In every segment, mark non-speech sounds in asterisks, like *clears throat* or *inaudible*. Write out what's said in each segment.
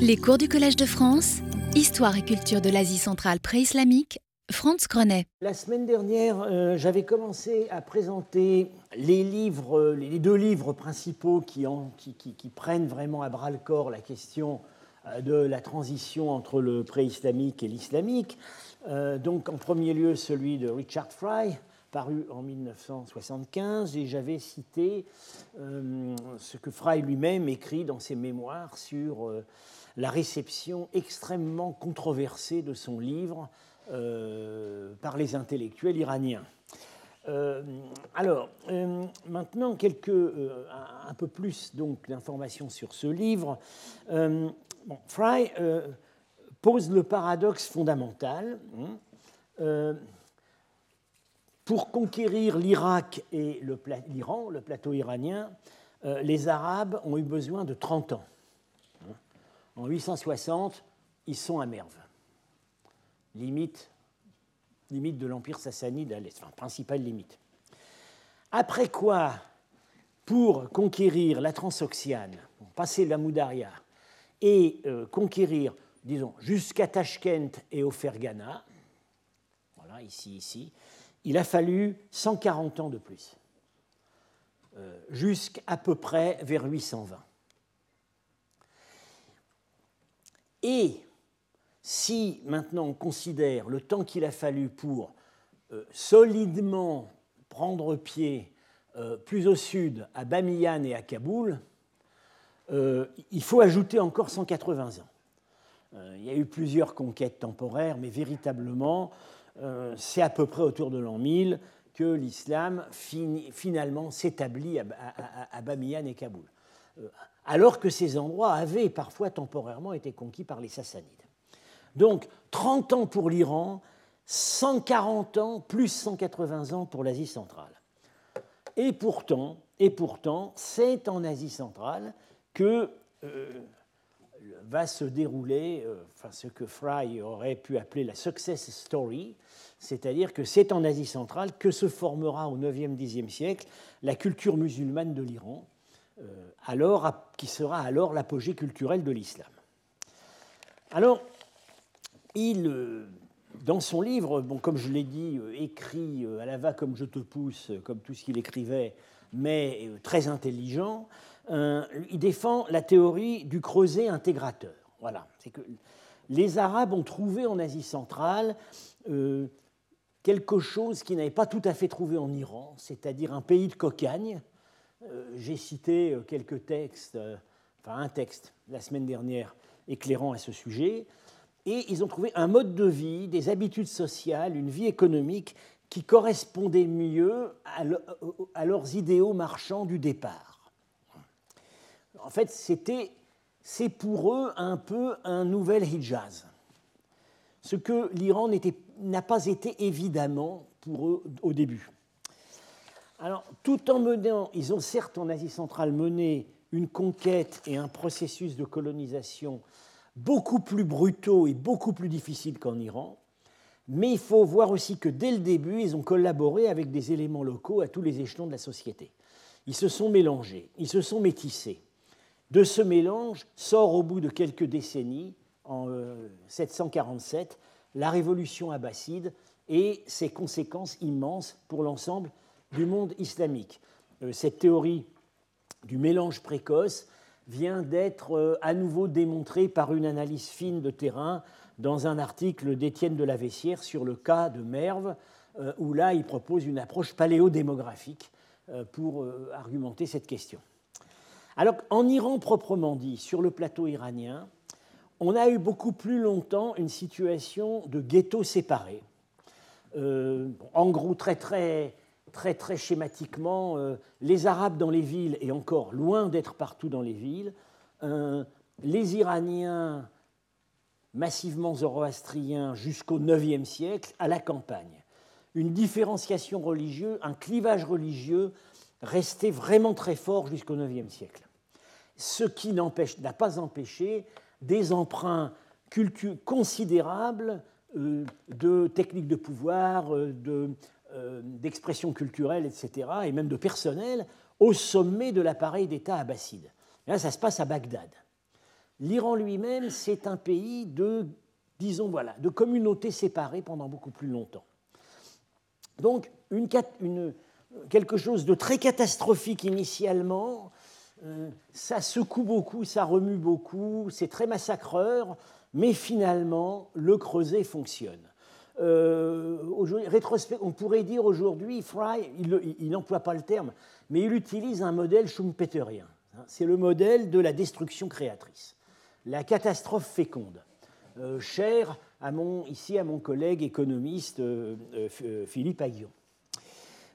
Les cours du Collège de France, Histoire et culture de l'Asie centrale pré-islamique, Franz Grenet. La semaine dernière, euh, j'avais commencé à présenter les les deux livres principaux qui, prennent vraiment à bras le corps la question euh, de la transition entre le pré-islamique et l'islamique. Euh, donc, en premier lieu, celui de Richard Fry, paru en 1975, et j'avais cité ce que Fry lui-même écrit dans ses mémoires sur la réception extrêmement controversée de son livre euh, par les intellectuels iraniens. Euh, alors, euh, maintenant, quelques, un peu plus donc d'informations sur ce livre. Fry pose le paradoxe fondamental. Hein, pour conquérir l'Irak et l'Iran, le, plateau iranien, les Arabes ont eu besoin de 30 ans. En 860, ils sont à Merve, limite, limite de l'Empire sassanide à l'est, enfin, principale limite. Après quoi, pour conquérir la Transoxiane, passer la Moudaria et euh, conquérir, disons, jusqu'à Tashkent et au Fergana, voilà, ici, ici, il a fallu 140 ans de plus, euh, jusqu'à peu près vers 820. Et si maintenant on considère le temps qu'il a fallu pour euh, solidement prendre pied euh, plus au sud, à Bamiyan et à Kaboul, il faut ajouter encore 180 ans. il y a eu plusieurs conquêtes temporaires, mais véritablement, c'est à peu près autour de l'an 1000 que l'islam finalement s'établit à, Bamiyan et Kaboul alors que ces endroits avaient parfois temporairement été conquis par les Sassanides. Donc 30 ans pour l'Iran, 140 ans plus 180 ans pour l'Asie centrale. Et pourtant, et pourtant, c'est en Asie centrale que euh, va se dérouler euh, ce que Fry aurait pu appeler la success story, c'est-à-dire que c'est en Asie centrale que se formera au 9e, 10e siècle la culture musulmane de l'Iran, euh, alors, qui sera alors l'apogée culturelle de l'islam. Alors, il, euh, dans son livre, bon, comme je l'ai dit, écrit à la va comme je te pousse, comme tout ce qu'il écrivait, mais très intelligent, il défend la théorie du creuset intégrateur. Voilà, c'est que les Arabes ont trouvé en Asie centrale quelque chose qu'ils n'avaient pas tout à fait trouvé en Iran, c'est-à-dire un pays de cocagne, euh, j'ai cité euh, quelques textes, euh, enfin un texte la semaine dernière éclairant à ce sujet, et ils ont trouvé un mode de vie, des habitudes sociales, une vie économique qui correspondait mieux à, leurs idéaux marchands du départ. En fait, c'était, c'est pour eux un peu un nouvel Hijaz, ce que l'Iran n'a pas été évidemment pour eux au début. Alors, tout en menant, ils ont certes en Asie centrale mené une conquête et un processus de colonisation beaucoup plus brutaux et beaucoup plus difficiles qu'en Iran, mais il faut voir aussi que dès le début, ils ont collaboré avec des éléments locaux à tous les échelons de la société. Ils se sont mélangés, ils se sont métissés. De ce mélange sort au bout de quelques décennies, en 747, euh, la révolution abbasside et ses conséquences immenses pour l'ensemble du monde islamique. Euh, cette théorie du mélange précoce vient d'être euh, à nouveau démontrée par une analyse fine de terrain dans un article d'Étienne de la Vessière sur le cas de Merve, où là il propose une approche paléodémographique pour argumenter cette question. Alors en Iran proprement dit, sur le plateau iranien, on a eu beaucoup plus longtemps une situation de ghetto séparés. en gros, très schématiquement euh, les Arabes dans les villes, et encore loin d'être partout dans les villes, euh, les Iraniens massivement zoroastriens jusqu'au IXe siècle à la campagne. Une différenciation religieuse, un clivage religieux resté vraiment très fort jusqu'au IXe siècle. Ce qui n'a pas empêché des emprunts considérables euh, de techniques de pouvoir, de euh, d'expression culturelle, etc., et même de personnel, au sommet de l'appareil d'État abbasside. là, ça se passe à Bagdad. l'Iran lui-même, c'est un pays de, disons, voilà, de communautés séparées pendant beaucoup plus longtemps. Donc, une, quelque chose de très catastrophique initialement, euh, ça secoue beaucoup, ça remue beaucoup, c'est très massacreur, mais finalement, le creuset fonctionne. Euh, on pourrait dire aujourd'hui, Fry, il n'emploie pas le terme, mais il utilise un modèle schumpeterien. C'est le modèle de la destruction créatrice, la catastrophe féconde. Euh, cher à mon, ici à mon collègue économiste euh, Philippe Aguillon.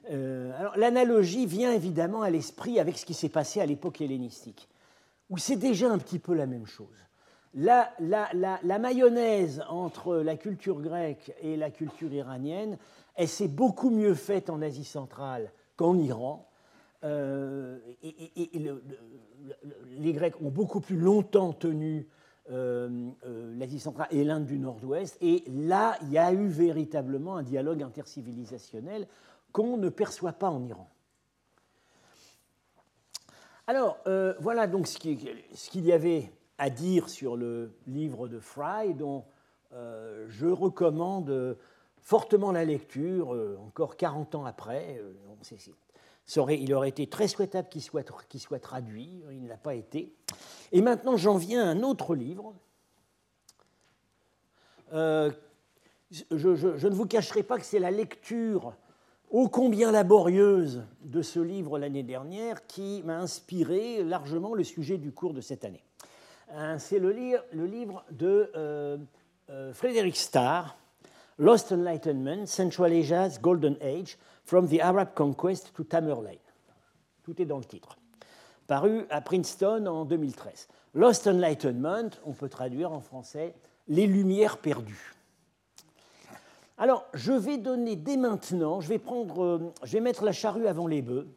Alors l'analogie vient évidemment à l'esprit avec ce qui s'est passé à l'époque hellénistique, où c'est déjà un petit peu la même chose la, mayonnaise entre la culture grecque et la culture iranienne, elle s'est beaucoup mieux faite en Asie centrale qu'en Iran. Euh, et, les Grecs ont beaucoup plus longtemps tenu euh, euh, l'Asie centrale et l'Inde du Nord-Ouest. Et là, il y a eu véritablement un dialogue intercivilisationnel qu'on ne perçoit pas en Iran. Alors, voilà donc ce qu'il y avait à dire sur le livre de Fry, dont euh, je recommande fortement la lecture, euh, encore 40 ans après. Euh, il aurait été très souhaitable qu'il soit, traduit, il ne l'a pas été. Et maintenant, j'en viens à un autre livre. Je, ne vous cacherai pas que c'est la lecture ô combien laborieuse de ce livre l'année dernière qui m'a inspiré largement le sujet du cours de cette année. Hein, c'est le, livre de euh, euh, Frédéric Starr, Lost Enlightenment, Central Asia's Golden Age, From the Arab Conquest to Tamerlane. Tout est dans le titre. Paru à Princeton en 2013. Lost Enlightenment, on peut traduire en français Les Lumières perdues. Alors, je vais donner dès maintenant, je vais, prendre, euh, je vais mettre la charrue avant les bœufs,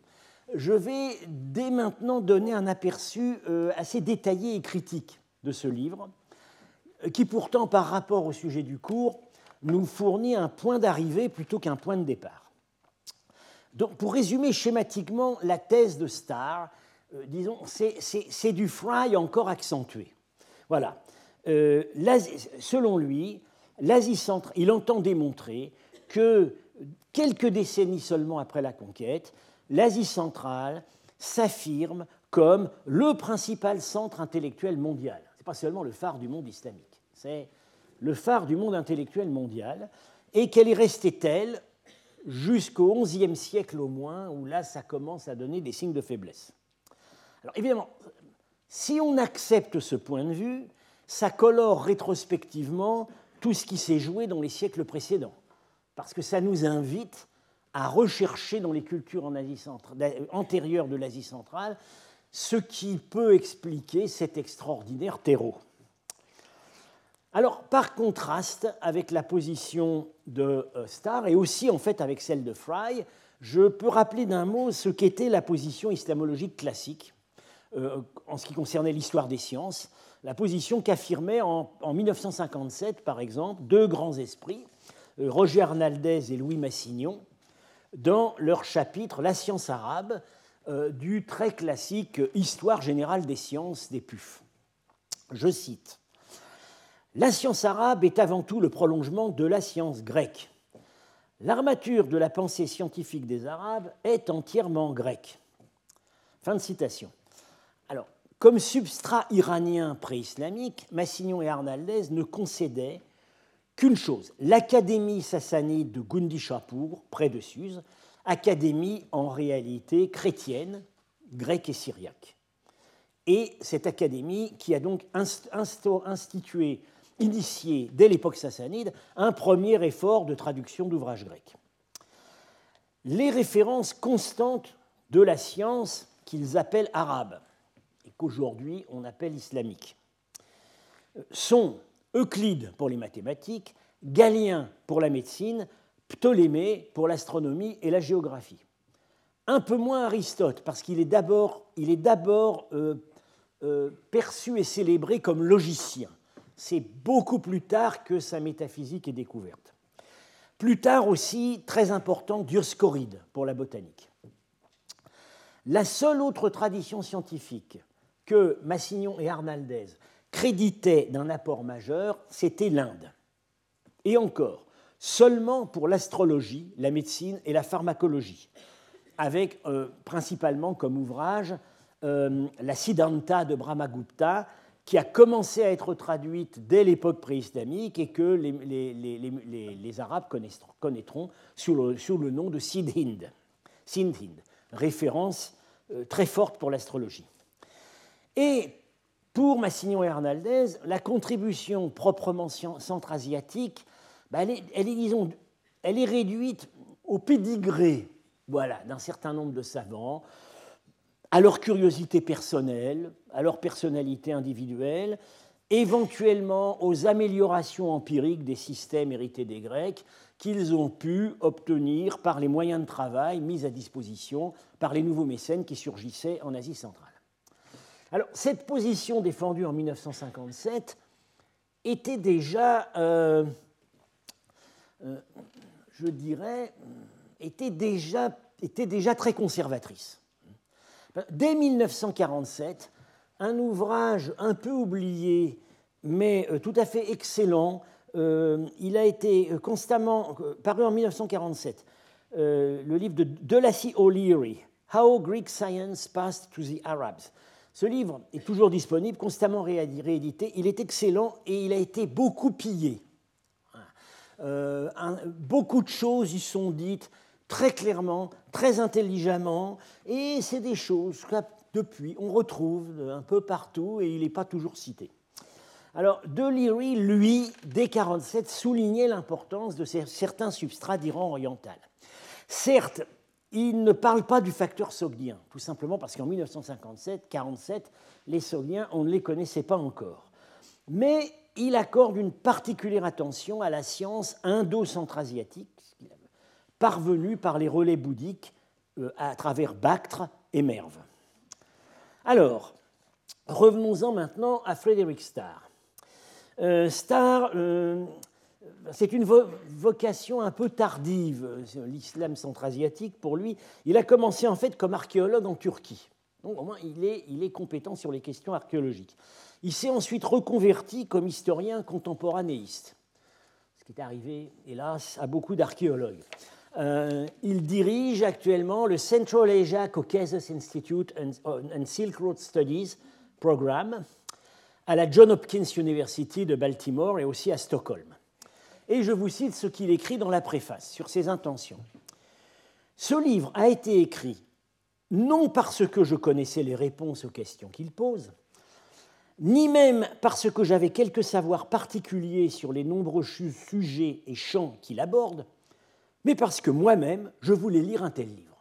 je vais dès maintenant donner un aperçu euh, assez détaillé et critique de ce livre, qui pourtant, par rapport au sujet du cours, nous fournit un point d'arrivée plutôt qu'un point de départ. Donc, pour résumer schématiquement la thèse de Starr, euh, disons, c'est du Fry encore accentué. Voilà. Euh, selon lui, l'Asie centrale, il entend démontrer que quelques décennies seulement après la conquête, l'Asie centrale s'affirme comme le principal centre intellectuel mondial. Ce n'est pas seulement le phare du monde islamique, c'est le phare du monde intellectuel mondial, et qu'elle est restée telle jusqu'au XIe siècle au moins, où là, ça commence à donner des signes de faiblesse. Alors évidemment, si on accepte ce point de vue, ça colore rétrospectivement tout ce qui s'est joué dans les siècles précédents, parce que ça nous invite à rechercher dans les cultures centrale, antérieures de l'Asie centrale ce qui peut expliquer cet extraordinaire terreau. Alors, par contraste avec la position de euh, Starr et aussi en fait avec celle de Fry, je peux rappeler d'un mot ce qu'était la position islamologique classique euh, en ce qui concernait l'histoire des sciences, la position qu'affirmaient en, en, 1957, par exemple, deux grands esprits, euh, Roger Arnaldez et Louis Massignon, dans leur chapitre La science arabe euh, du très classique Histoire générale des sciences des PUF. Je cite La science arabe est avant tout le prolongement de la science grecque. L'armature de la pensée scientifique des Arabes est entièrement grecque. Fin de citation. Comme substrat iranien pré-islamique, Massignon et Arnaldez ne concédaient qu'une chose, l'académie sassanide de Gundishapur, près de Suse, académie en réalité chrétienne, grecque et syriaque. Et cette académie qui a donc institué, initié dès l'époque sassanide, un premier effort de traduction d'ouvrages grecs. Les références constantes de la science qu'ils appellent arabe, qu'aujourd'hui on appelle islamique, sont Euclide pour les mathématiques, Galien pour la médecine, Ptolémée pour l'astronomie et la géographie. Un peu moins Aristote, parce qu'il est d'abord euh, euh, perçu et célébré comme logicien. C'est beaucoup plus tard que sa métaphysique est découverte. Plus tard aussi, très important, Dioscoride pour la botanique. La seule autre tradition scientifique que Massignon et Arnaldez créditait d'un apport majeur, c'était l'Inde. Et encore, seulement pour l'astrologie, la médecine et la pharmacologie, avec euh, principalement comme ouvrage euh, la Siddhanta de Brahmagupta, qui a commencé à être traduite dès l'époque préislamique et que les, Arabes connaîtront sous le, nom de Sidhind, Sindhind référence euh, très forte pour l'astrologie. Et pour Massignon et Arnaldez, la contribution proprement centra-asiatique, bah, elle, est, disons, elle est réduite au pédigré voilà, d'un certain nombre de savants, à leur curiosité personnelle, à leur personnalité individuelle, éventuellement aux améliorations empiriques des systèmes hérités des Grecs qu'ils ont pu obtenir par les moyens de travail mis à disposition par les nouveaux mécènes qui surgissaient en Asie centrale. Alors, cette position défendue en 1957 était déjà, euh, euh, je dirais, était déjà, était déjà très conservatrice. Dès 1947, un ouvrage un peu oublié, mais euh, tout à fait excellent, il a été constamment paru en 1947, euh, le livre de Delassie O'Leary, How Greek Science Passed to the Arabs. Ce livre est toujours disponible, constamment réédité. Il est excellent et il a été beaucoup pillé. beaucoup de choses y sont dites très clairement, très intelligemment, et c'est des choses que depuis on retrouve un peu partout et il n'est pas toujours cité. Alors, De Leary, lui, dès 1947, soulignait l'importance de certains substrats d'Iran oriental. Certes, il ne parle pas du facteur sogdien, tout simplement parce qu'en 1957-47, les sogdiens, on ne les connaissait pas encore. Mais il accorde une particulière attention à la science indo-centrasiatique, parvenu par les relais bouddhiques euh, à travers Bactre et Merve. Alors, revenons-en maintenant à Frédéric Starr. Euh, Starr, euh, c'est une vocation un peu tardive, l'islam centra-asiatique pour lui. Il a commencé en fait comme archéologue en Turquie. Donc au moins il est, compétent sur les questions archéologiques. Il s'est ensuite reconverti comme historien contemporanéiste, ce qui est arrivé, hélas, à beaucoup d'archéologues. Euh, il dirige actuellement le Central Asia Caucasus Institute and, Silk Road Studies Program à la John Hopkins University de Baltimore et aussi à Stockholm. Et je vous cite ce qu'il écrit dans la préface sur ses intentions. Ce livre a été écrit non parce que je connaissais les réponses aux questions qu'il pose, ni même parce que j'avais quelque savoir particulier sur les nombreux sujets et champs qu'il aborde, mais parce que moi-même, je voulais lire un tel livre.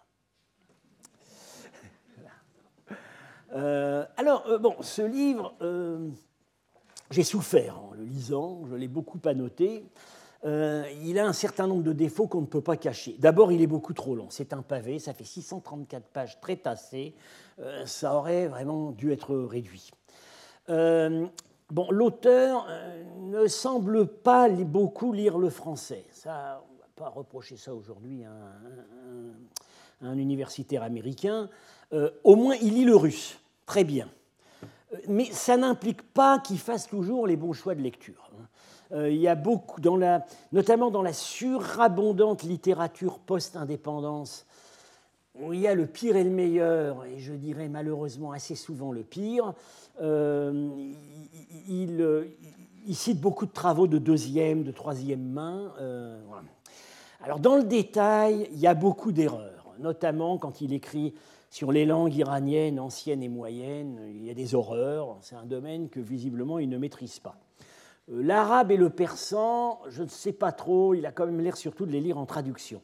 Euh, alors, euh, bon, ce livre, euh, j'ai souffert en le lisant, je l'ai beaucoup annoté. il a un certain nombre de défauts qu'on ne peut pas cacher. D'abord, il est beaucoup trop long. C'est un pavé, ça fait 634 pages très tassées. ça aurait vraiment dû être réduit. bon, l'auteur ne semble pas beaucoup lire le français. Ça, pas reprocher ça aujourd'hui à, un, universitaire américain, euh, au moins il lit le russe, très bien. Euh, mais ça n'implique pas qu'il fasse toujours les bons choix de lecture. Hein. Euh, il y a beaucoup, dans la, notamment dans la surabondante littérature post-indépendance, où il y a le pire et le meilleur, et je dirais malheureusement assez souvent le pire, il, il, cite beaucoup de travaux de deuxième, de troisième main. Alors dans le détail, il y a beaucoup d'erreurs, notamment quand il écrit sur les langues iraniennes anciennes et moyennes, il y a des horreurs, c'est un domaine que visiblement il ne maîtrise pas. Euh, l'arabe et le persan, je ne sais pas trop, il a quand même l'air surtout de les lire en traduction.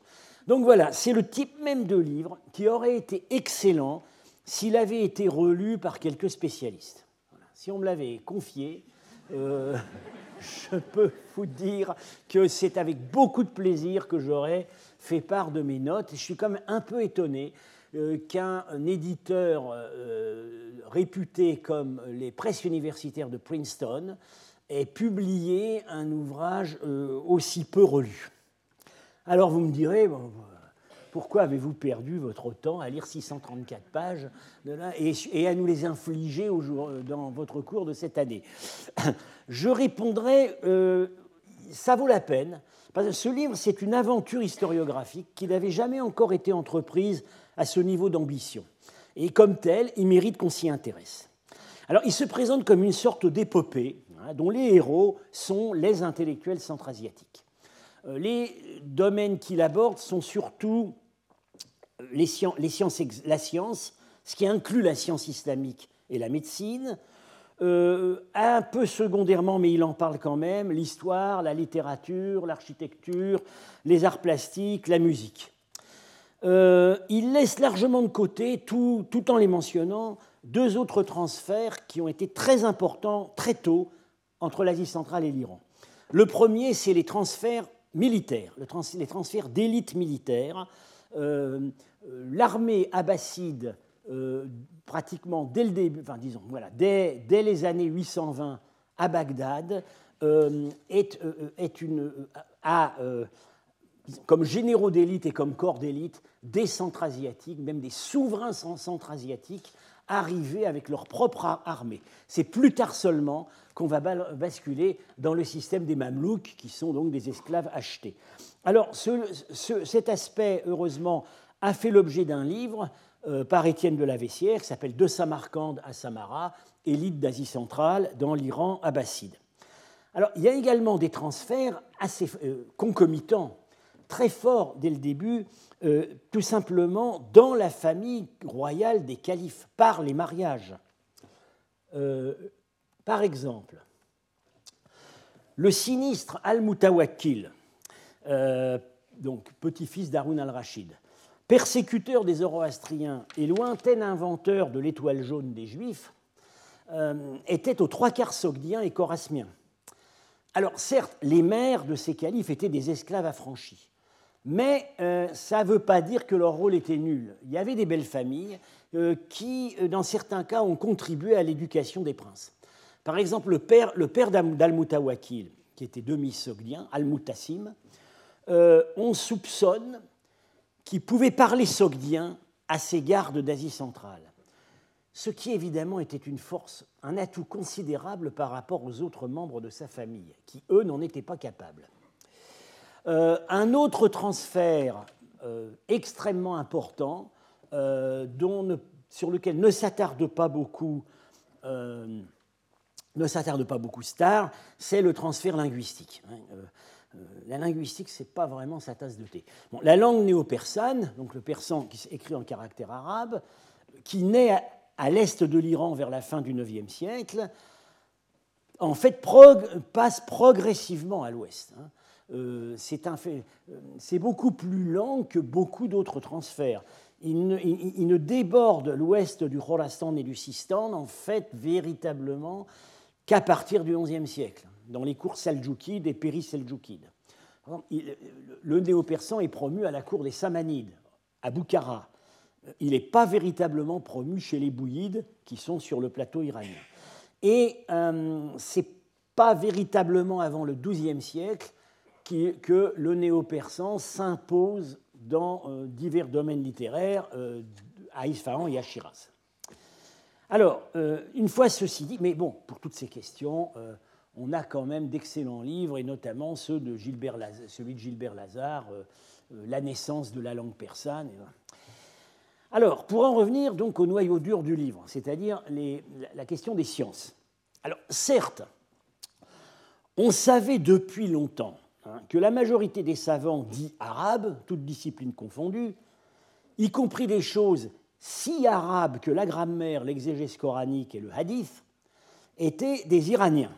Donc voilà, c'est le type même de livre qui aurait été excellent s'il avait été relu par quelques spécialistes. Si on me l'avait confié, euh, *laughs* je peux vous dire que c'est avec beaucoup de plaisir que j'aurais fait part de mes notes. Je suis quand même un peu étonné qu'un éditeur euh, réputé comme les presses universitaires de Princeton ait publié un ouvrage euh, aussi peu relu. Alors vous me direz, pourquoi avez-vous perdu votre temps à lire 634 pages et, à nous les infliger dans votre cours de cette année? *coughs* Je répondrai, euh, ça vaut la peine, parce que ce livre, c'est une aventure historiographique qui n'avait jamais encore été entreprise à ce niveau d'ambition. Et comme tel, il mérite qu'on s'y intéresse. Alors, il se présente comme une sorte d'épopée hein, dont les héros sont les intellectuels centra-asiatiques. Euh, les domaines qu'il aborde sont surtout les la science, ce qui inclut la science islamique et la médecine, euh, un peu secondairement, mais il en parle quand même, l'histoire, la littérature, l'architecture, les arts plastiques, la musique. Euh, il laisse largement de côté, tout, tout, en les mentionnant, deux autres transferts qui ont été très importants très tôt entre l'Asie centrale et l'Iran. Le premier, c'est les transferts militaires, les transferts d'élite militaire. Euh, l'armée abbasside euh, pratiquement dès le début, disons, voilà, dès, les années 820 à Bagdad, est, est, une, a, comme généraux d'élite et comme corps d'élite des centra-asiatiques, même des souverains centra-asiatiques, arrivés avec leur propre armée. C'est plus tard seulement qu'on va basculer dans le système des Mamelouks, qui sont donc des esclaves achetés. Alors, cet aspect, heureusement, a fait l'objet d'un livre euh, par Étienne de la Vessière qui s'appelle De Samarcande à Samara, élite d'Asie centrale dans l'Iran abbasside. Alors, il y a également des transferts assez euh, concomitants, très forts dès le début, euh, tout simplement dans la famille royale des califes, par les mariages. par exemple, le sinistre Al-Mutawakkil, donc petit-fils d'Harun al-Rachid, persécuteur des Zoroastriens et lointain inventeur de l'étoile jaune des Juifs, euh, était aux trois quarts sogdien et chorasmien. Alors certes, les mères de ces califes étaient des esclaves affranchis, mais euh, ça ne veut pas dire que leur rôle était nul. Il y avait des belles familles euh, qui, dans certains cas, ont contribué à l'éducation des princes. Par exemple, le père, d'Al-Mutawakil, qui était demi-sogdien, Al-Mutassim, on soupçonne qui pouvait parler sogdien à ses gardes d'Asie centrale, ce qui évidemment était une force, un atout considérable par rapport aux autres membres de sa famille, qui eux n'en étaient pas capables. Euh, un autre transfert euh, extrêmement important, euh, sur lequel ne s'attarde pas beaucoup ne s'attarde pas beaucoup Star, c'est le transfert linguistique. Hein. La linguistique, ce n'est pas vraiment sa tasse de thé. la langue néo-persane, donc le persan qui s'écrit en caractère arabe, qui naît à, l'est de l'Iran vers la fin du IXe siècle, en fait passe progressivement à l'ouest. Hein. Euh, euh, c'est beaucoup plus lent que beaucoup d'autres transferts. Il ne, déborde l'ouest du Khorasan et du Sistan, en fait, véritablement, qu'à partir du XIe siècle dans les cours seldjoukides et péri-seldjoukides. Le néo-persan est promu à la cour des Samanides, à Boukhara. Il n'est pas véritablement promu chez les Bouyides, qui sont sur le plateau iranien. Et euh, ce n'est pas véritablement avant le XIIe siècle que le néo-persan s'impose dans euh, divers domaines littéraires euh, à Isfahan et à Shiraz. Alors, une fois ceci dit, mais bon, pour toutes ces questions, on a quand même d'excellents livres, et notamment ceux de Gilbert celui de Gilbert Lazare, euh, euh, La naissance de la langue persane. Alors, pour en revenir donc au noyau dur du livre, c'est-à-dire la question des sciences. Alors, certes, on savait depuis longtemps que la majorité des savants dits arabes, toutes disciplines confondues, y compris des choses si arabes que la grammaire, l'exégèse coranique et le hadith, étaient des Iraniens.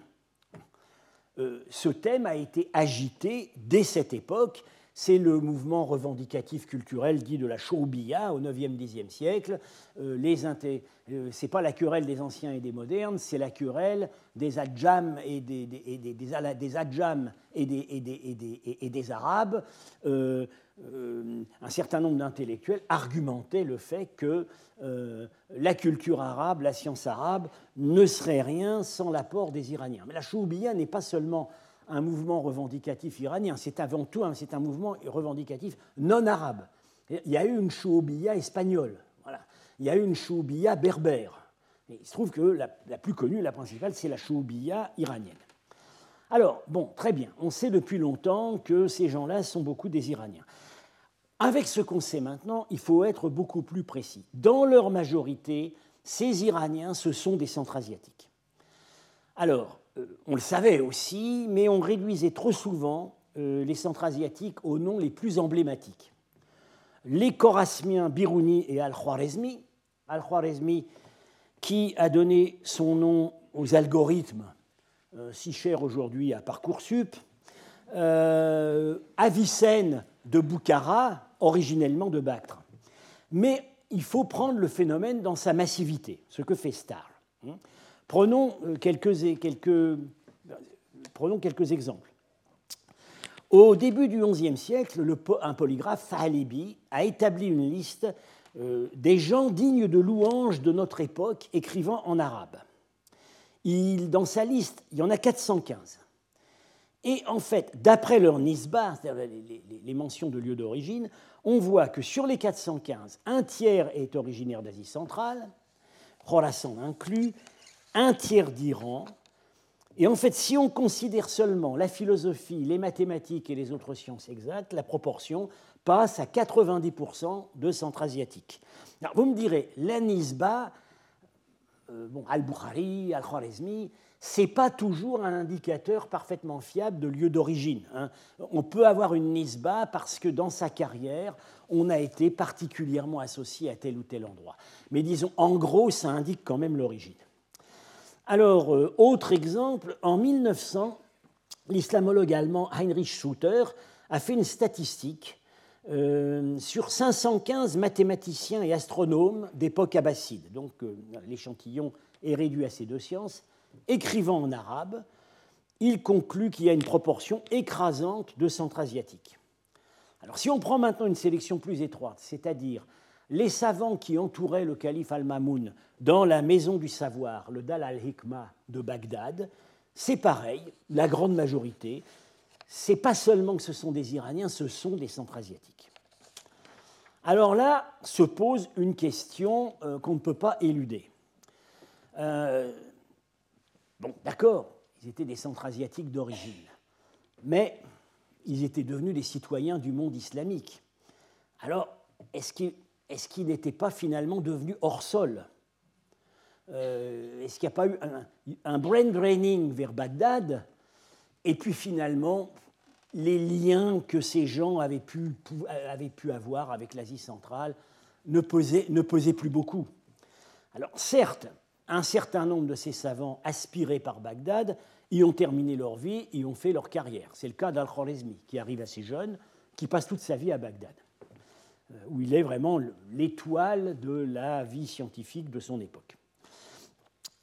Euh, ce thème a été agité dès cette époque. C'est le mouvement revendicatif culturel dit de la Shoubiya au 9e, 10e siècle. Euh, euh, ce n'est pas la querelle des anciens et des modernes, c'est la querelle des Adjams et des, des, et des, Arabes. un certain nombre d'intellectuels argumentaient le fait que la culture arabe, la science arabe, ne serait rien sans l'apport des Iraniens. Mais la Choubiya n'est pas seulement un mouvement revendicatif iranien, c'est avant tout un, un mouvement revendicatif non arabe. Il y a eu une chououbia espagnole, voilà. il y a eu une chououbia berbère. il se trouve que la, plus connue, la principale, c'est la chououbia iranienne. Alors, bon, très bien, on sait depuis longtemps que ces gens-là sont beaucoup des Iraniens. Avec ce qu'on sait maintenant, il faut être beaucoup plus précis. Dans leur majorité, ces Iraniens, ce sont des Centra-Asiatiques. Alors, on le savait aussi, mais on réduisait trop souvent euh, les Centra-Asiatiques aux noms les plus emblématiques. Les Chorasmiens Birouni et Al-Khwarizmi, Al-Khwarizmi qui a donné son nom aux algorithmes euh, si chers aujourd'hui à Parcoursup, Avicenne de Boukhara, originellement de Bactre. Mais il faut prendre le phénomène dans sa massivité, ce que fait Starr. Prenons quelques, quelques, prenons quelques exemples. Au début du XIe siècle, un polygraphe, Fahalibi, a établi une liste euh, des gens dignes de louange de notre époque écrivant en arabe. Il, dans sa liste, il y en a 415. Et en fait, d'après leur nisba, c'est-à-dire les, mentions de lieux d'origine, on voit que sur les 415, un tiers est originaire d'Asie centrale, Khorasan inclus, un tiers d'Iran, et en fait, si on considère seulement la philosophie, les mathématiques et les autres sciences exactes, la proportion passe à 90% de centra-asiatiques. Vous me direz, l'Anisba, euh, bon, Al-Bukhari, Al-Khwarizmi, ce n'est pas toujours un indicateur parfaitement fiable de lieu d'origine. Hein. On peut avoir une nisba parce que dans sa carrière, on a été particulièrement associé à tel ou tel endroit. Mais disons, en gros, ça indique quand même l'origine. Alors, euh, autre exemple, en 1900, l'islamologue allemand Heinrich Schutter a fait une statistique euh, sur 515 mathématiciens et astronomes d'époque abbasside. Donc, euh, l'échantillon est réduit à ces deux sciences. Écrivant en arabe, il conclut qu'il y a une proportion écrasante de centra-asiatiques. Alors, si on prend maintenant une sélection plus étroite, c'est-à-dire les savants qui entouraient le calife Al-Mamoun dans la maison du savoir, le Dal al-Hikmah de Bagdad, c'est pareil, la grande majorité, c'est pas seulement que ce sont des Iraniens, ce sont des Centra-Asiatiques. Alors là se pose une question euh, qu'on ne peut pas éluder. Euh, bon, d'accord, ils étaient des Centra-Asiatiques d'origine, mais ils étaient devenus des citoyens du monde islamique. Alors, est-ce qu'ils est-ce qu'il n'était pas finalement devenu hors sol? Euh, Est-ce qu'il n'y a pas eu un, brain draining vers Bagdad? Et puis finalement, les liens que ces gens avaient pu, avoir avec l'Asie centrale ne pesaient, plus beaucoup. Alors certes, un certain nombre de ces savants aspirés par Bagdad y ont terminé leur vie, y ont fait leur carrière. C'est le cas d'Al-Khwarizmi, qui arrive assez jeune, qui passe toute sa vie à Bagdad où il est vraiment l'étoile de la vie scientifique de son époque.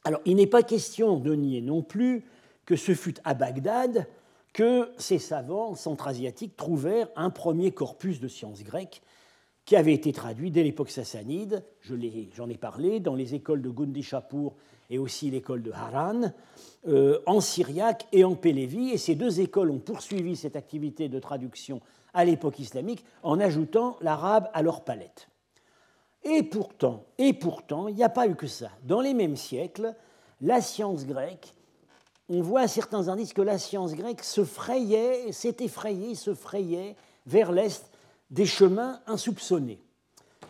Alors, il n'est pas question de nier non plus que ce fut à Bagdad que ces savants centra-asiatiques trouvèrent un premier corpus de sciences grecques qui avait été traduit dès l'époque sassanide, j'en ai parlé, dans les écoles de Gundishapur et aussi l'école de Haran, euh, en syriaque et en pélévi. Et ces deux écoles ont poursuivi cette activité de traduction à l'époque islamique en ajoutant l'arabe à leur palette. Et pourtant, il n'y a pas eu que ça. Dans les mêmes siècles, la science grecque, on voit certains indices que la science grecque se frayait, s'est effrayée, se frayait vers l'est des chemins insoupçonnés.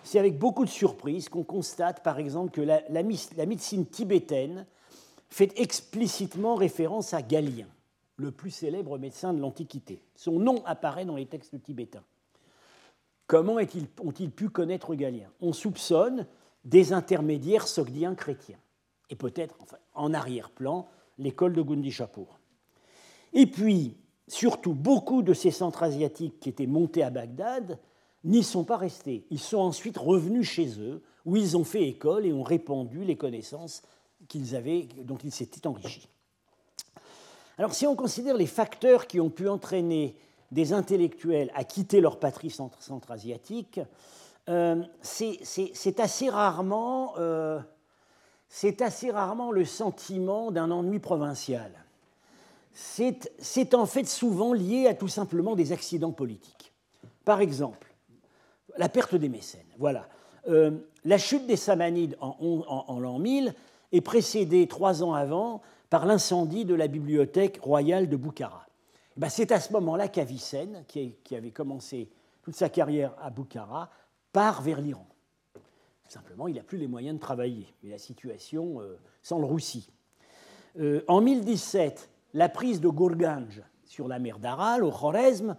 C'est avec beaucoup de surprise qu'on constate, par exemple, que la, la médecine tibétaine fait explicitement référence à Galien le plus célèbre médecin de l'Antiquité. Son nom apparaît dans les textes tibétains. Comment ont-ils pu connaître Galien? On soupçonne des intermédiaires sogdiens chrétiens, et peut-être en arrière-plan l'école de Gundishapur. Et puis, surtout, beaucoup de ces centres asiatiques qui étaient montés à Bagdad n'y sont pas restés. Ils sont ensuite revenus chez eux, où ils ont fait école et ont répandu les connaissances qu'ils avaient, dont ils s'étaient enrichis. Alors si on considère les facteurs qui ont pu entraîner des intellectuels à quitter leur patrie centra-asiatique, euh, c'est assez, rarement, euh, le sentiment d'un ennui provincial. C'est en fait souvent lié à tout simplement des accidents politiques. Par exemple, La perte des mécènes, voilà. Euh, la chute des Samanides en, l'an 1000 est précédée trois ans avant par l'incendie de la bibliothèque royale de Boukhara. Eh ben, c'est à ce moment-là qu'Avicenne, qui, avait commencé toute sa carrière à Boukhara, part vers l'Iran. Simplement, il n'a plus les moyens de travailler. Mais la situation euh, sans. Euh, en 1017, la prise de Gourganj sur la mer d'Aral, au Khorezm,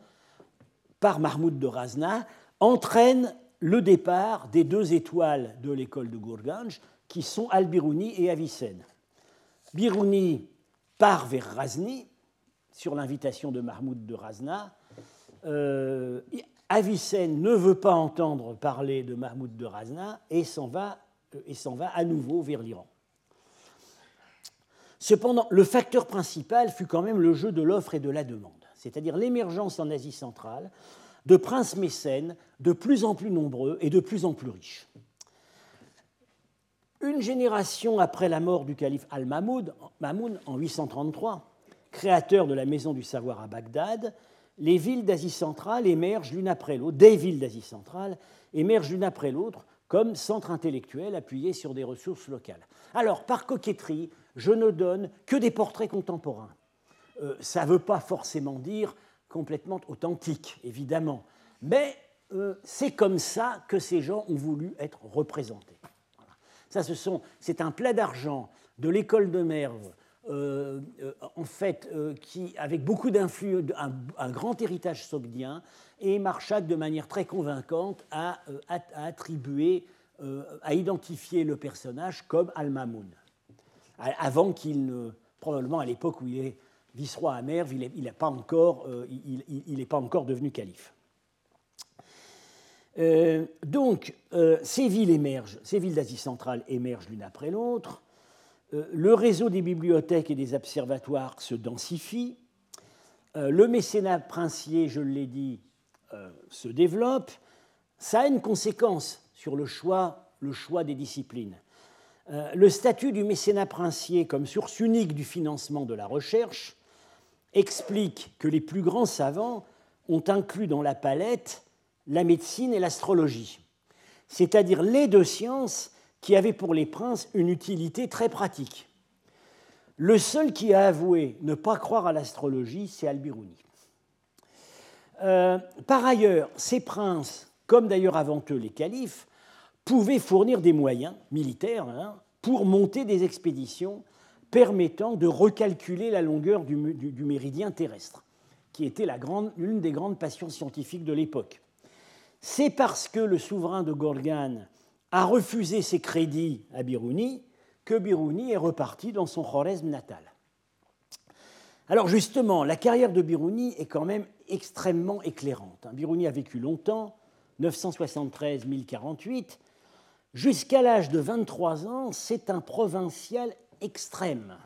par Mahmoud de Razna, entraîne le départ des deux étoiles de l'école de Gourganj, qui sont Al-Birouni et Avicenne. Birouni part vers Razni, sur l'invitation de Mahmoud de Razna. Euh, Avicenne ne veut pas entendre parler de Mahmoud de Razna et s'en va, euh, et s'en va à nouveau vers l'Iran. Cependant, le facteur principal fut quand même le jeu de l'offre et de la demande, c'est-à-dire l'émergence en Asie centrale de princes mécènes de plus en plus nombreux et de plus en plus riches. Une génération après la mort du calife Al-Mamoun en 833, créateur de la maison du savoir à Bagdad, les villes d'Asie centrale émergent l'une après l'autre, des villes d'Asie centrale émergent l'une après l'autre comme centre intellectuel appuyé sur des ressources locales. Alors, par coquetterie, je ne donne que des portraits contemporains. Euh, ça ne veut pas forcément dire complètement authentique, évidemment, mais euh, c'est comme ça que ces gens ont voulu être représentés. Ça, c'est un plat d'argent de l'école de Merve, euh, en fait, qui, avec beaucoup d'influence, un, grand héritage sogdien, et Marchak, de manière très convaincante, a, attribué, a identifié le personnage comme Al-Mamoun avant qu'il ne. Probablement à l'époque où il est vice-roi à Merv, il n'est pas, euh, il, pas encore devenu calife. Euh, donc, euh, ces villes émergent, ces villes d'Asie centrale émergent l'une après l'autre. le réseau des bibliothèques et des observatoires se densifie. le mécénat princier, je l'ai dit, se développe. Ça a une conséquence sur le choix, le choix des disciplines. Euh, le statut du mécénat princier comme source unique du financement de la recherche explique que les plus grands savants ont inclus dans la palette la médecine et l'astrologie, c'est-à-dire les deux sciences qui avaient pour les princes une utilité très pratique. Le seul qui a avoué ne pas croire à l'astrologie, c'est Al-Biruni. Euh, par ailleurs, ces princes, comme d'ailleurs avant eux les califes, pouvait fournir des moyens militaires hein, pour monter des expéditions permettant de recalculer la longueur du, méridien terrestre, qui était l'une des grandes passions scientifiques de l'époque. C'est parce que le souverain de Gorgane a refusé ses crédits à Biruni que Biruni est reparti dans son Khorezm natal. Alors justement, la carrière de Biruni est quand même extrêmement éclairante. Hein. Biruni a vécu longtemps, 973-1048, Jusqu'à l'âge de 23 ans, c'est un provincial extrême.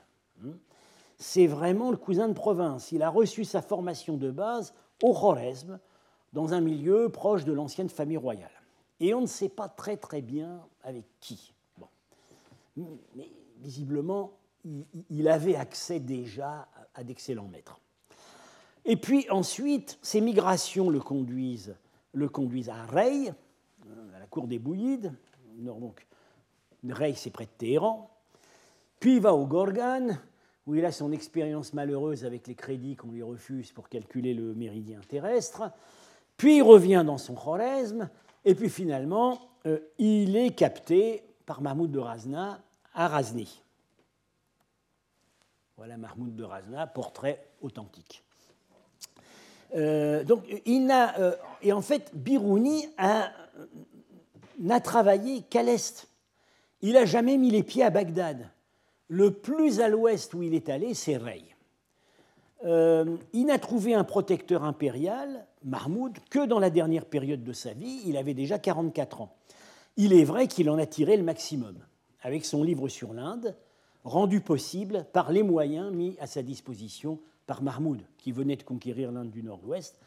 C'est vraiment le cousin de province. Il a reçu sa formation de base au Khorezm, dans un milieu proche de l'ancienne famille royale. Et on ne sait pas très très bien avec qui. Mais visiblement, il avait accès déjà à d'excellents maîtres. Et puis ensuite, ces migrations le conduisent, le conduisent à Rey, à la cour des Bouillides, donc, Rey, c'est près de Téhéran. Puis il va au Gorgan, où il a son expérience malheureuse avec les crédits qu'on lui refuse pour calculer le méridien terrestre. Puis il revient dans son Khorezm, et puis finalement, euh, il est capté par Mahmoud de Razna à Razni. Voilà Mahmoud de Razna, portrait authentique. Euh, donc, il n'a, euh, et en fait, Birouni n'a travaillé qu'à l'est. Il n'a jamais mis les pieds à Bagdad. Le plus à l'ouest où il est allé, c'est Rey. Euh, il n'a trouvé un protecteur impérial, Mahmoud, que dans la dernière période de sa vie. Il avait déjà 44 ans. Il est vrai qu'il en a tiré le maximum, avec son livre sur l'Inde, rendu possible par les moyens mis à sa disposition par Mahmoud, qui venait de conquérir l'Inde du Nord-Ouest.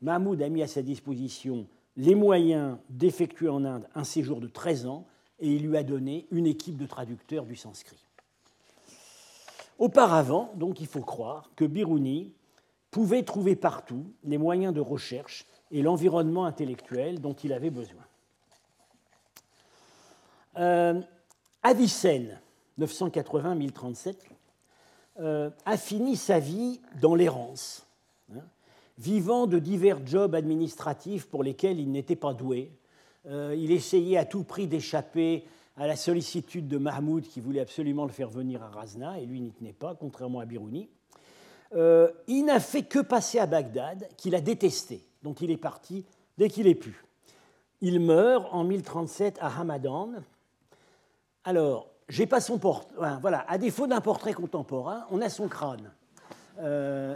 Mahmoud a mis à sa disposition les moyens d'effectuer en Inde un séjour de 13 ans et il lui a donné une équipe de traducteurs du sanskrit. Auparavant, donc il faut croire que Biruni pouvait trouver partout les moyens de recherche et l'environnement intellectuel dont il avait besoin. Euh, Avicenne, 980-1037, euh, a fini sa vie dans l'errance, hein, vivant de divers jobs administratifs pour lesquels il n'était pas doué. Euh, il essayait à tout prix d'échapper à la sollicitude de Mahmoud qui voulait absolument le faire venir à Razna, et lui n'y tenait pas, contrairement à Biruni. Euh, il n'a fait que passer à Bagdad, qu'il a détesté, dont il est parti dès qu'il est pu. Il meurt en 1037 à Hamadan. Alors, j'ai pas son portrait. Voilà, à défaut d'un portrait contemporain, on a son crâne. Euh,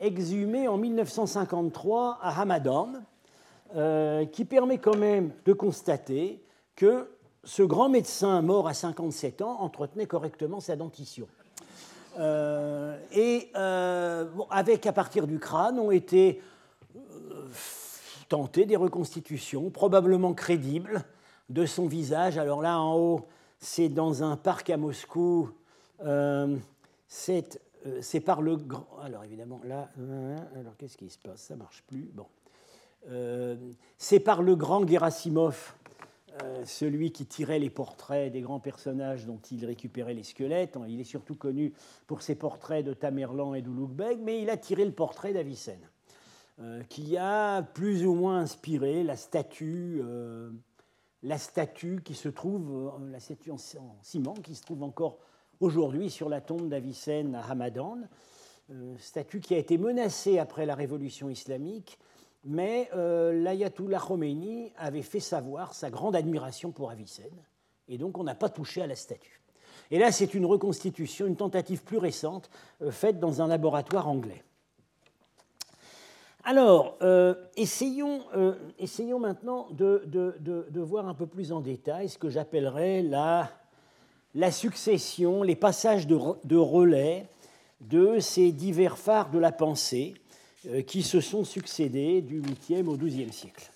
exhumé en 1953 à Hamadan, euh, qui permet quand même de constater que ce grand médecin mort à 57 ans entretenait correctement sa dentition. Euh, et euh, avec, à partir du crâne, ont été euh, tentées des reconstitutions, probablement crédibles, de son visage. Alors là, en haut, c'est dans un parc à Moscou. c'est par le grand. Alors évidemment, là, alors qu'est-ce qui se passe? Ça marche plus. C'est par le grand Gerasimov euh, celui qui tirait les portraits des grands personnages dont il récupérait les squelettes. Il est surtout connu pour ses portraits de Tamerlan et d'Ulugh mais il a tiré le portrait d'Avicenne, euh, qui a plus ou moins inspiré la statue, euh, la statue qui se trouve, la statue en, ciment, qui se trouve encore aujourd'hui sur la tombe d'Avicenne à Hamadan, statue qui a été menacée après la révolution islamique mais euh, l'ayatollah Khomeini avait fait savoir sa grande admiration pour Avicenne, et donc on n'a pas touché à la statue. Et là, c'est une reconstitution, une tentative plus récente, euh, faite dans un laboratoire anglais. Alors, euh, essayons, maintenant de, voir un peu plus en détail ce que j'appellerais la, succession, les passages de, relais de ces divers phares de la pensée qui se sont succédés du 8e au 12e siècle.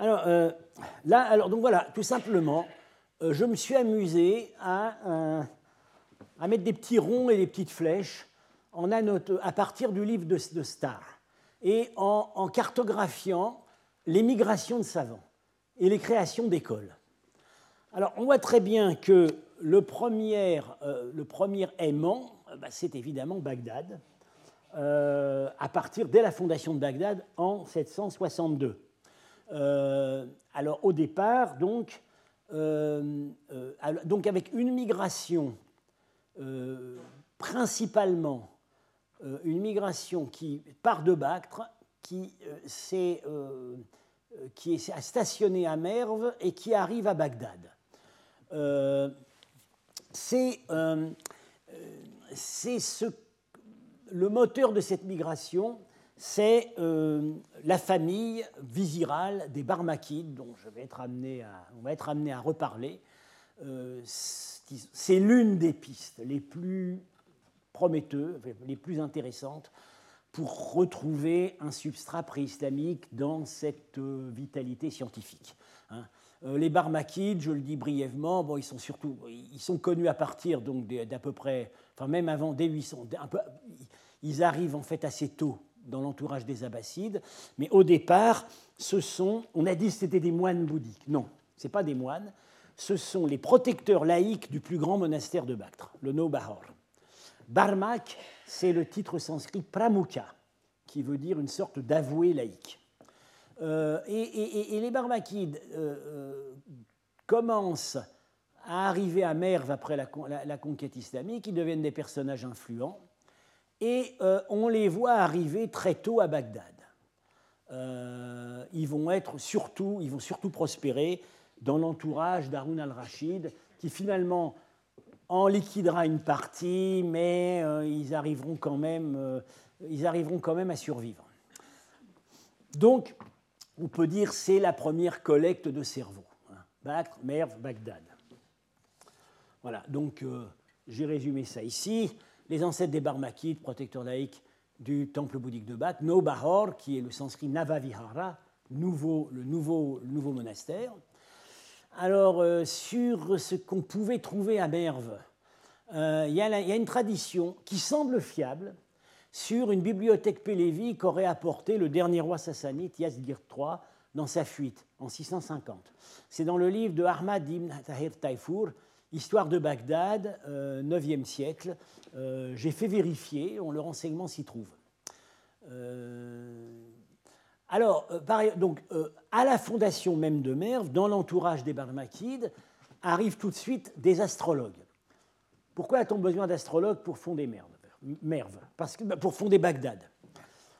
Alors euh, là, alors donc voilà, tout simplement, euh, je me suis amusé à, mettre des petits ronds et des petites flèches à partir du livre de, de Starr et en, en cartographiant les migrations de savants et les créations d'écoles. Alors on voit très bien que le premier, le premier aimant, euh, bah, c'est évidemment Bagdad, euh, à partir dès la fondation de Bagdad en 762. Euh, alors au départ, donc, avec une migration principalement une migration qui part de Bactre, qui, est, qui est stationnée à Merve et qui arrive à Bagdad. c'est c'est ce, le moteur de cette migration, c'est euh, la famille visirale des Barmakides, dont je vais être amené à, on va être amené à reparler. Euh, c'est l'une des pistes les plus prometteuses, les plus intéressantes pour retrouver un substrat préislamique dans cette euh, vitalité scientifique. Euh, les Barmakides, je le dis brièvement, bon, ils sont surtout, ils sont connus à partir d'à peu près, enfin même avant dès 800, un peu, ils arrivent en fait assez tôt dans l'entourage des Abbassides, mais au départ, ce sont, on a dit que c'était des moines bouddhiques. Non, ce pas des moines, ce sont les protecteurs laïcs du plus grand monastère de Bactre, le Nobahor. Barmak, c'est le titre sanskrit Pramukha, qui veut dire une sorte d'avoué laïque. Euh, et, les Barmakides euh, euh, commencent à arriver à Merv après la, conquête islamique, ils deviennent des personnages influents, et on les voit arriver très tôt à Bagdad. ils vont être surtout, ils vont surtout prospérer dans l'entourage d'Harun al-Rachid, qui finalement en liquidera une partie, mais ils, arriveront quand même, ils arriveront quand même à survivre. Donc, on peut dire c'est la première collecte de cerveau. Hein. Bactre, Merv, Bagdad. Voilà, donc euh, j'ai résumé ça ici. Les ancêtres des Barmakides, protecteurs laïcs du temple bouddhique de Bactre, Nobahor, qui est le sanskrit Navavihara, nouveau, le, nouveau, monastère. Alors, euh, sur ce qu'on pouvait trouver à Merv, euh, il y, a une tradition qui semble fiable sur une bibliothèque Pélévi qu'aurait apporté le dernier roi sassanite, Yazgir III, dans sa fuite en 650. C'est dans le livre de Ahmad ibn Tahir Taifour, Histoire de Bagdad, 9e siècle. J'ai fait vérifier, on, le renseignement s'y trouve. Alors, euh, donc, euh, à la fondation même de Merv, dans l'entourage des Barmakides, arrivent tout de suite des astrologues. Pourquoi a-t-on besoin d'astrologues pour fonder Merv, Parce que, bah, Pour fonder Bagdad.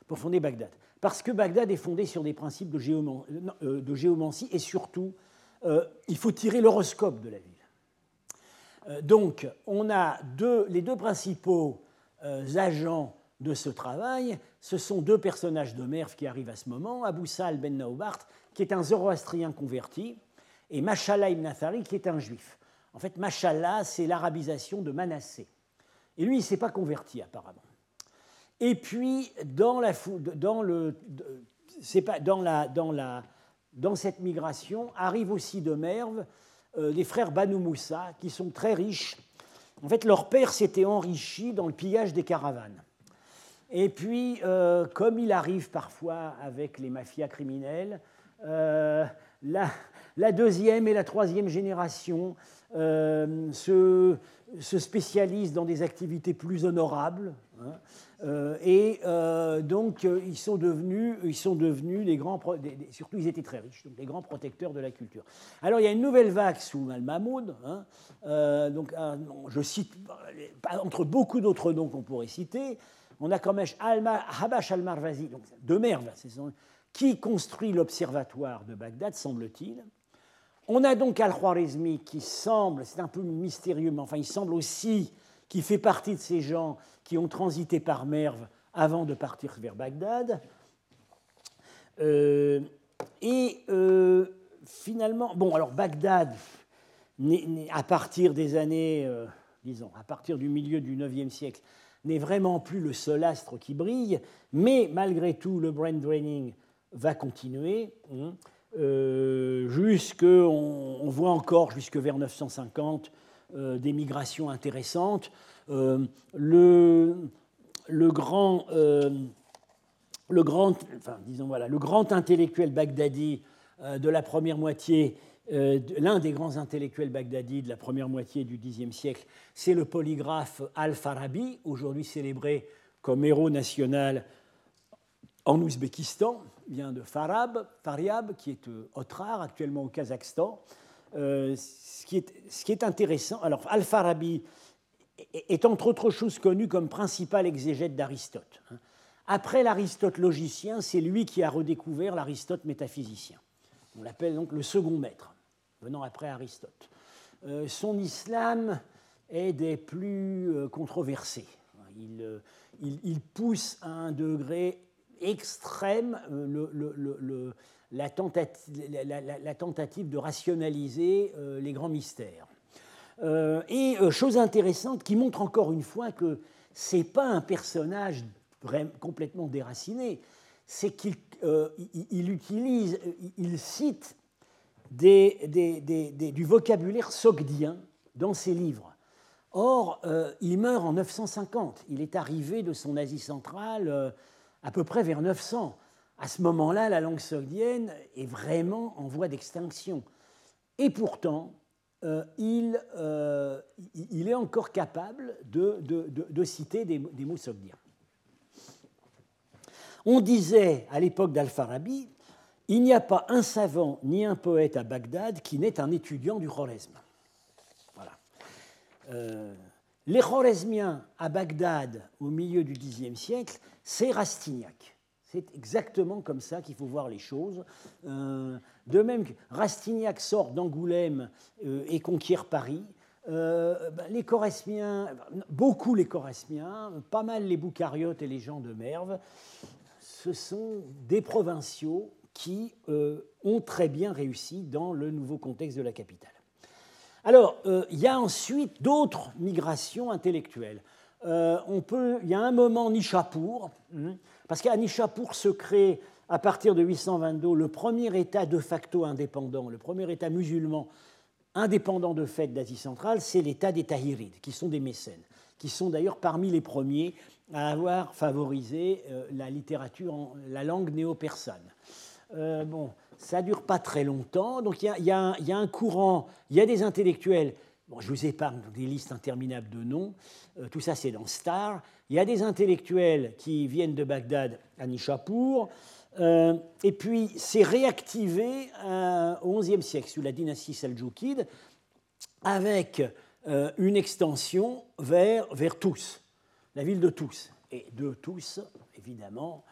Pour fonder Bagdad. Parce que Bagdad est fondé sur des principes de, euh, géomancie et surtout, il faut tirer l'horoscope de la ville. donc, on a les deux principaux agents de ce travail, ce sont deux personnages de Merv qui arrivent à ce moment, Abu Sal ben Naubart, qui est un zoroastrien converti, et Mashallah ibn Athari, qui est un juif. En fait, Mashallah, c'est l'arabisation de Manassé. Et lui, il ne s'est pas converti apparemment. Et puis, dans, la, dans, le, pas, dans, la, dans, la, dans cette migration, arrivent aussi de Merv euh, les frères Banu Moussa, qui sont très riches. En fait, leur père s'était enrichi dans le pillage des caravanes. Et puis, euh, comme il arrive parfois avec les mafias criminelles, euh, la, deuxième et la troisième génération euh, se, spécialisent dans des activités plus honorables. Hein, et donc, ils sont devenus, ils sont devenus grands, surtout ils étaient très riches, donc les grands protecteurs de la culture. Alors, il y a une nouvelle vague sous Al-Mahmoud. Hein, donc, je cite, entre beaucoup d'autres noms qu'on pourrait citer, on a comme Habash al-Marwazi, de Merv, qui construit l'observatoire de Bagdad, semble-t-il. On a donc Al-Khwarizmi qui semble, c'est un peu mystérieux, mais enfin il semble aussi qu'il fait partie de ces gens qui ont transité par Merv avant de partir vers Bagdad. Euh, et euh, finalement, bon, alors Bagdad, à partir des années, euh, disons, à partir du milieu du IXe siècle, n'est vraiment plus le seul astre qui brille, mais malgré tout, le brain draining va continuer. Hein, jusque, on, voit encore jusque vers 950 euh, des migrations intéressantes. Euh, le, grand, disons, voilà, le grand intellectuel baghdadi de la première moitié euh, l'un des grands intellectuels baghdadis de la première moitié du Xe siècle, c'est le polygraphe Al-Farabi, aujourd'hui célébré comme héros national en Ouzbékistan, vient de Farab, Faryab, qui est euh, Otrar, actuellement au Kazakhstan. Euh, ce, qui est, intéressant, alors Al-Farabi est entre autres choses connu comme principal exégète d'Aristote. Hein. Après l'Aristote logicien, c'est lui qui a redécouvert l'Aristote métaphysicien. On l'appelle donc le second maître venant après Aristote. Euh, son islam est des plus euh, controversés. Euh, il, pousse à un degré extrême la, tentative, de rationaliser les grands mystères. et chose intéressante qui montre encore une fois que ce n'est pas un personnage complètement déraciné, c'est qu'il utilise, il cite du vocabulaire sogdien dans ses livres. Or, euh, il meurt en 950. Il est arrivé de son Asie centrale euh, à peu près vers 900. À ce moment-là, la langue sogdienne est vraiment en voie d'extinction. Et pourtant, euh, il, il, est encore capable de, citer des, mots sogdiens. On disait à l'époque d'Al-Farabi il n'y a pas un savant ni un poète à Bagdad qui n'est un étudiant du Khorezm. Voilà. Euh, les Khorezmiens à Bagdad au milieu du Xe siècle, c'est Rastignac. C'est exactement comme ça qu'il faut voir les choses. Euh, de même que Rastignac sort d'Angoulême euh, et conquiert Paris, ben, les Khorezmiens, beaucoup les Khorezmiens, pas mal les Boucariotes et les gens de Merve, ce sont des provinciaux qui euh, ont très bien réussi dans le nouveau contexte de la capitale. Alors, euh, il y a ensuite d'autres migrations intellectuelles. Euh, on peut, il y a un moment Nishapur, hein, parce qu'à Nishapur se crée à partir de 822 le premier État de facto indépendant, le premier État musulman indépendant de fait d'Asie centrale, c'est l'État des Tahirides, qui sont des mécènes, qui sont d'ailleurs parmi les premiers à avoir favorisé euh, la littérature, la langue néo-persane. Bon, ça dure pas très longtemps, donc il y, a un courant, il y a des intellectuels, bon, je vous épargne des listes interminables de noms, euh, tout ça c'est dans Star, il y a des intellectuels qui viennent de Bagdad à Nishapur, euh, et puis c'est réactivé euh, au XIe siècle sous la dynastie seljoukide avec une extension vers, vers Tous, la ville de Tous. Et de Tous, évidemment,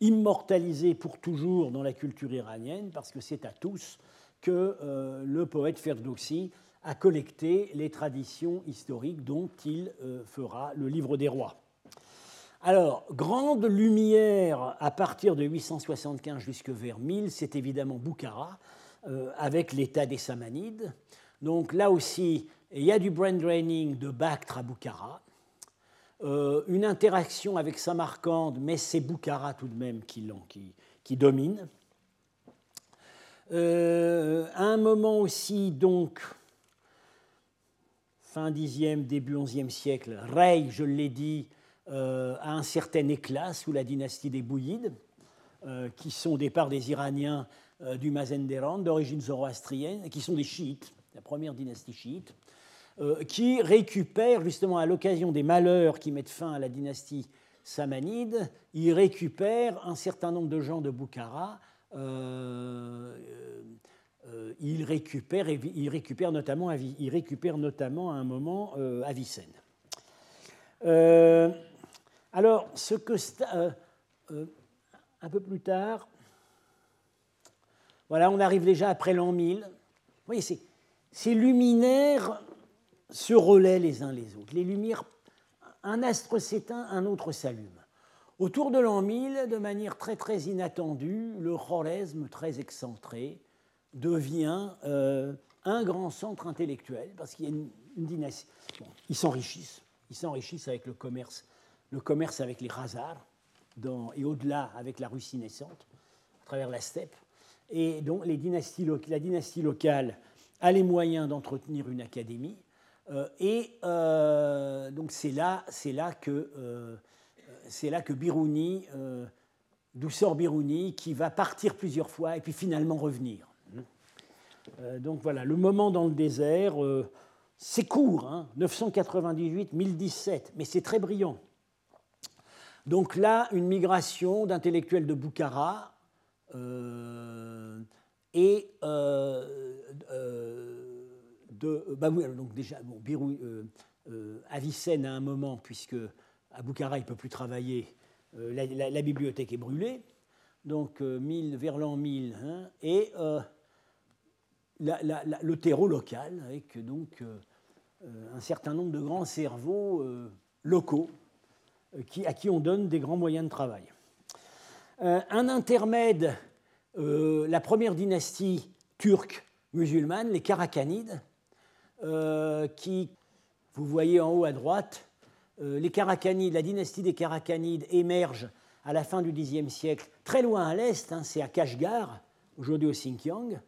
immortalisé pour toujours dans la culture iranienne, parce que c'est à Tous que le poète Ferdowsi a collecté les traditions historiques dont il fera le livre des rois. Alors, grande lumière à partir de 875 jusque vers 1000, c'est évidemment Boukhara, euh, avec l'état des Samanides. Donc là aussi, il y a du brain draining de Bactre à Boukhara, euh, une interaction avec Samarcande, mais c'est Boukhara tout de même qui, qui, domine. Euh, un moment aussi, donc, fin 10e, début 11e siècle, Rey, je l'ai dit, euh, à un certain éclat sous la dynastie des Bouyides, euh, qui sont au départ des Iraniens du Mazendéran, d'origine zoroastrienne, qui sont des chiites, la première dynastie chiite, qui récupèrent justement à l'occasion des malheurs qui mettent fin à la dynastie samanide, ils récupèrent un certain nombre de gens de Boukhara. ils récupèrent, ils récupèrent notamment, ils récupèrent notamment à un moment Avicenne. Euh, alors, ce que euh, euh, un peu plus tard, voilà, on arrive déjà après l'an 1000. Vous voyez, ces luminaires se relaient les uns les autres. Les lumières, un astre s'éteint, un autre s'allume. Autour de l'an 1000, de manière très très inattendue, le Khwarezm, très excentré, devient euh, un grand centre intellectuel parce qu'il y a une, dynastie. ils s'enrichissent, ils s'enrichissent avec le commerce le commerce avec les Khazars et au-delà avec la Russie naissante, à travers la steppe. Et donc la dynastie locale a les moyens d'entretenir une académie. Euh, et euh, donc c'est là, là que euh, c'est là que Biruni, d'où sort Biruni, qui va partir plusieurs fois et puis finalement revenir. donc voilà, le moment dans le désert, c'est court, 998-1017, hein, mais c'est très brillant. Donc là, une migration d'intellectuels de Boukhara et de. Bah donc déjà, bon, Birou, Avicenne à un moment, puisque à Boukhara, il ne peut plus travailler, la, bibliothèque est brûlée, donc vers l'an 1000, hein, et le terreau local, avec donc un certain nombre de grands cerveaux locaux à qui on donne des grands moyens de travail. Euh, un intermède, euh, la première dynastie turque musulmane, les Karakanides, euh, qui, vous voyez en haut à droite, les Karakanides, la dynastie des Karakanides émerge à la fin du Xe siècle, très loin à l'est, hein, c'est à Kashgar, aujourd'hui au Xinjiang.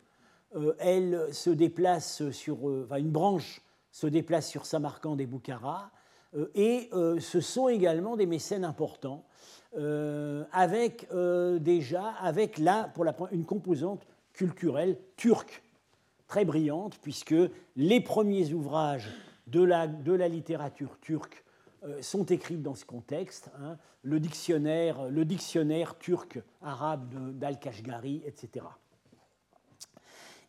elle se déplace sur, une branche se déplace sur Samarcande et Boukhara. Euh, et euh, ce sont également des mécènes importants, euh, avec déjà avec là, pour la, une composante culturelle turque très brillante, puisque les premiers ouvrages de la, de la littérature turque sont écrits dans ce contexte. Hein, le, dictionnaire, turc-arabe d'Al-Kashgari, etc.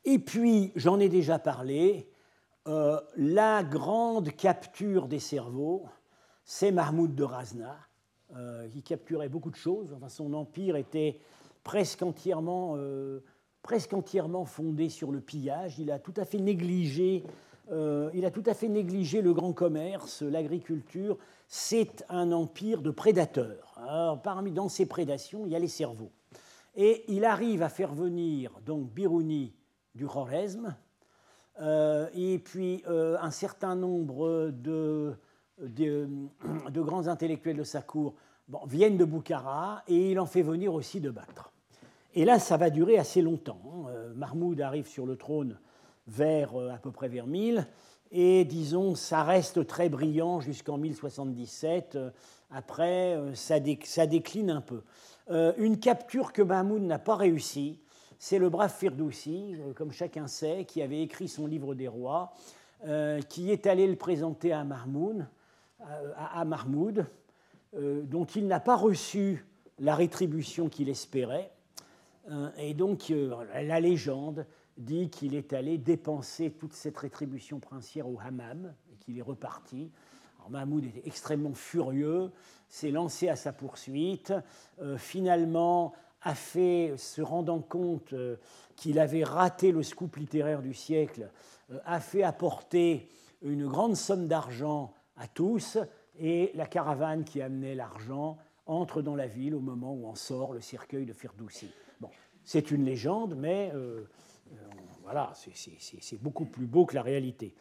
Et puis, j'en ai déjà parlé, euh, la grande capture des cerveaux, c'est Mahmoud de Razna, euh, qui capturait beaucoup de choses. Enfin, son empire était presque entièrement, euh, presque entièrement fondé sur le pillage. Il a tout à fait négligé, il a tout à fait négligé le grand commerce, l'agriculture. C'est un empire de prédateurs. Parmi dans ces prédations, il y a les cerveaux. Et il arrive à faire venir donc Biruni du Khorezm, euh, et puis euh, un certain nombre de, grands intellectuels de sa cour viennent de Boukhara et il en fait venir aussi de Bactre. Et là, ça va durer assez longtemps. Hein. Euh, Mahmoud arrive sur le trône vers à peu près vers 1000. Et disons, ça reste très brillant jusqu'en 1077. Après, ça, décline un peu. une capture que Mahmoud n'a pas réussi, c'est le brave Firdoussi, comme chacun sait, qui avait écrit son livre des rois, qui est allé le présenter à Mahmoud, à, Mahmoud dont il n'a pas reçu la rétribution qu'il espérait. Euh, et donc, euh, la légende dit qu'il est allé dépenser toute cette rétribution princière au hammam et qu'il est reparti. Mahmoud était extrêmement furieux, s'est lancé à sa poursuite, euh, finalement a fait, se rendant compte qu'il avait raté le scoop littéraire du siècle, a fait apporter une grande somme d'argent à tous et la caravane qui amenait l'argent entre dans la ville au moment où en sort le cercueil de Firdoussi. C'est une légende, mais euh, euh, voilà, c'est beaucoup plus beau que la réalité.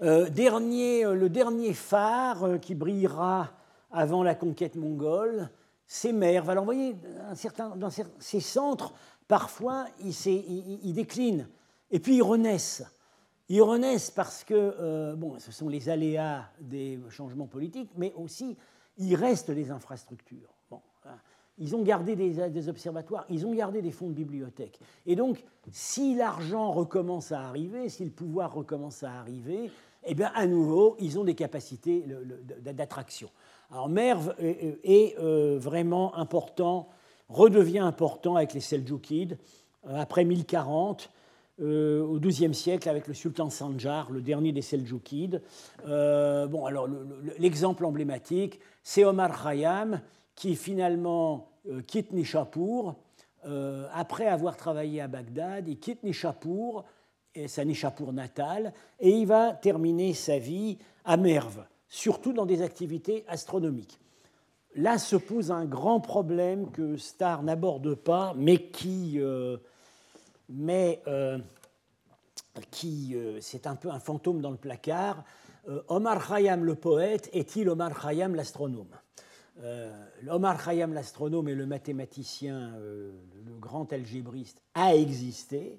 Euh, dernier, le dernier phare qui brillera avant la conquête mongole, c'est Merv. Alors vous voyez, dans ces centres, parfois, ils, déclinent, et puis ils renaissent. Ils renaissent parce que, bon, ce sont les aléas des changements politiques, mais aussi il reste des infrastructures. Hein. Ils ont gardé des, observatoires, ils ont gardé des fonds de bibliothèque. Et donc, si l'argent recommence à arriver, si le pouvoir recommence à arriver, eh bien, à nouveau, ils ont des capacités d'attraction. Alors, Merv est, euh, vraiment important, redevient important avec les Seljoukides, euh, après 1040. Euh, au XIIe siècle avec le sultan Sanjar, le dernier des Seljoukides. bon, alors l'exemple emblématique, c'est Omar Khayyam qui finalement euh, quitte Nishapur. Euh, après avoir travaillé à Bagdad, il quitte Nishapur, sa Nishapur natale, et il va terminer sa vie à Merv, surtout dans des activités astronomiques. Là se pose un grand problème que Starr n'aborde pas, mais qui, euh, mais, qui c'est un peu un fantôme dans le placard. Omar Khayyam le poète est-il Omar Khayyam l'astronome? Omar Khayyam l'astronome et le mathématicien, euh, le grand algébriste, a existé.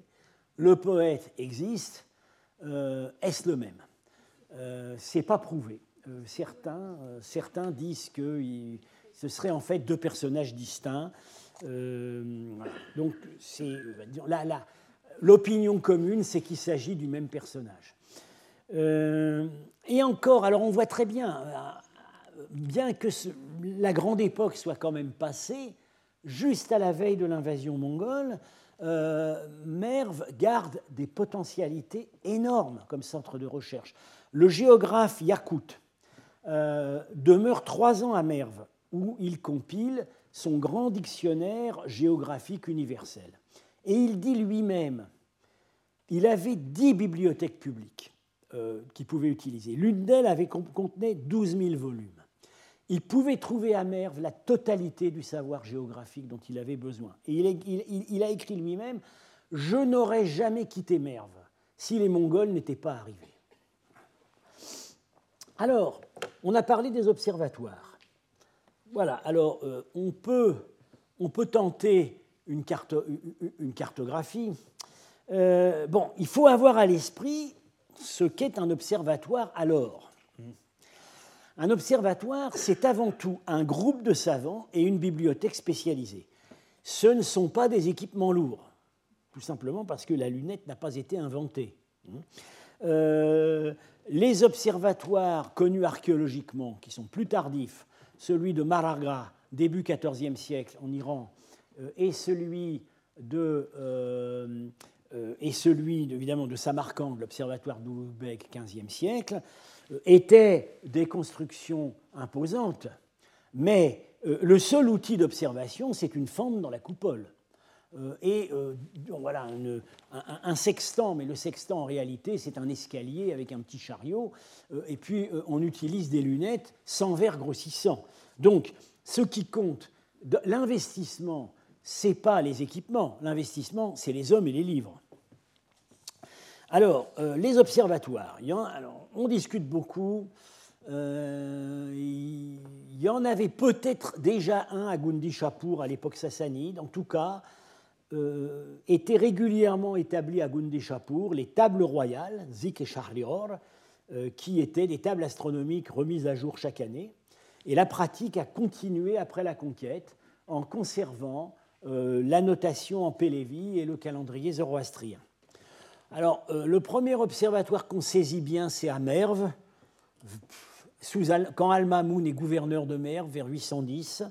Le poète existe. Est-ce le même? C'est pas prouvé. certains, certains disent que ce seraient en fait deux personnages distincts. Donc, l'opinion commune, c'est qu'il s'agit du même personnage. Euh, et encore, alors on voit très bien, euh, bien que la grande époque soit quand même passée, juste à la veille de l'invasion mongole, euh, Merv garde des potentialités énormes comme centre de recherche. Le géographe Yakout demeure trois ans à Merv, où il compile son grand dictionnaire géographique universel. Et il dit lui-même, il avait dix bibliothèques publiques. Euh, qu'il pouvait utiliser. L'une d'elles avait contenait 12 000 volumes. Il pouvait trouver à Merv la totalité du savoir géographique dont il avait besoin. Et il, a écrit lui-même Je n'aurais jamais quitté Merv si les Mongols n'étaient pas arrivés. Alors, on a parlé des observatoires. Voilà, alors euh, on, peut, tenter une cartographie. Euh, bon, il faut avoir à l'esprit ce qu'est un observatoire alors. Un observatoire, c'est avant tout un groupe de savants et une bibliothèque spécialisée. Ce ne sont pas des équipements lourds, tout simplement parce que la lunette n'a pas été inventée. Euh, les observatoires connus archéologiquement, qui sont plus tardifs, celui de Maragra, début XIVe siècle en Iran, euh, et celui de euh, évidemment de Samarcande, l'observatoire d'Ouzbek, 15e siècle, étaient des constructions imposantes, mais euh, le seul outil d'observation, c'est une fente dans la coupole. Et voilà, un, sextant, mais le sextant en réalité, c'est un escalier avec un petit chariot, et puis on utilise des lunettes sans verre grossissant. Donc, ce qui compte, l'investissement, ce n'est pas les équipements, l'investissement, c'est les hommes et les livres. Alors, euh, les observatoires, on discute beaucoup. Euh, il y en avait peut-être déjà un à Gundishapur à l'époque sassanide. En tout cas, étaient régulièrement établies à Gundishapur les tables royales, Zik et Shahrior, qui étaient des tables astronomiques remises à jour chaque année. Et la pratique a continué après la conquête en conservant la notation en Pélévi et le calendrier zoroastrien. Alors, le premier observatoire qu'on saisit bien, c'est à Merve, quand Al-Mamoun est gouverneur de Merv vers 810,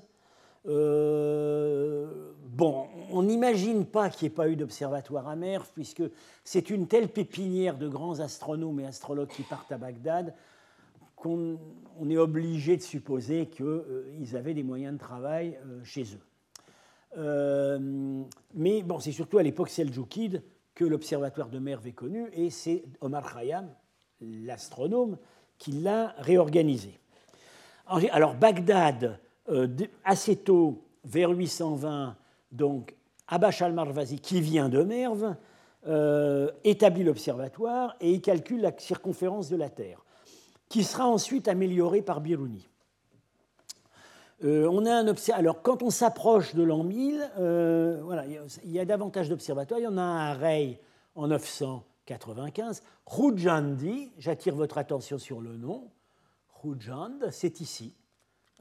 euh, bon, on n'imagine pas qu'il n'y ait pas eu d'observatoire à Merv, puisque c'est une telle pépinière de grands astronomes et astrologues qui partent à Bagdad qu'on est obligé de supposer qu'ils euh, avaient des moyens de travail euh, chez eux. mais bon, c'est surtout à l'époque seljoukide que l'observatoire de Merv est connu, et c'est Omar Khayyam, l'astronome, qui l'a réorganisé. Alors Bagdad, euh, assez tôt, vers 820, donc Abash al-Marvazi, qui vient de Merv, euh, établit l'observatoire et il calcule la circonférence de la Terre, qui sera ensuite améliorée par Biruni. Euh, on a un Alors, quand on s'approche de l'an 1000, voilà, il y a davantage d'observatoires. Il y en a un à Rey en 900 95. Rujandi, j'attire votre attention sur le nom. Rujand, c'est ici.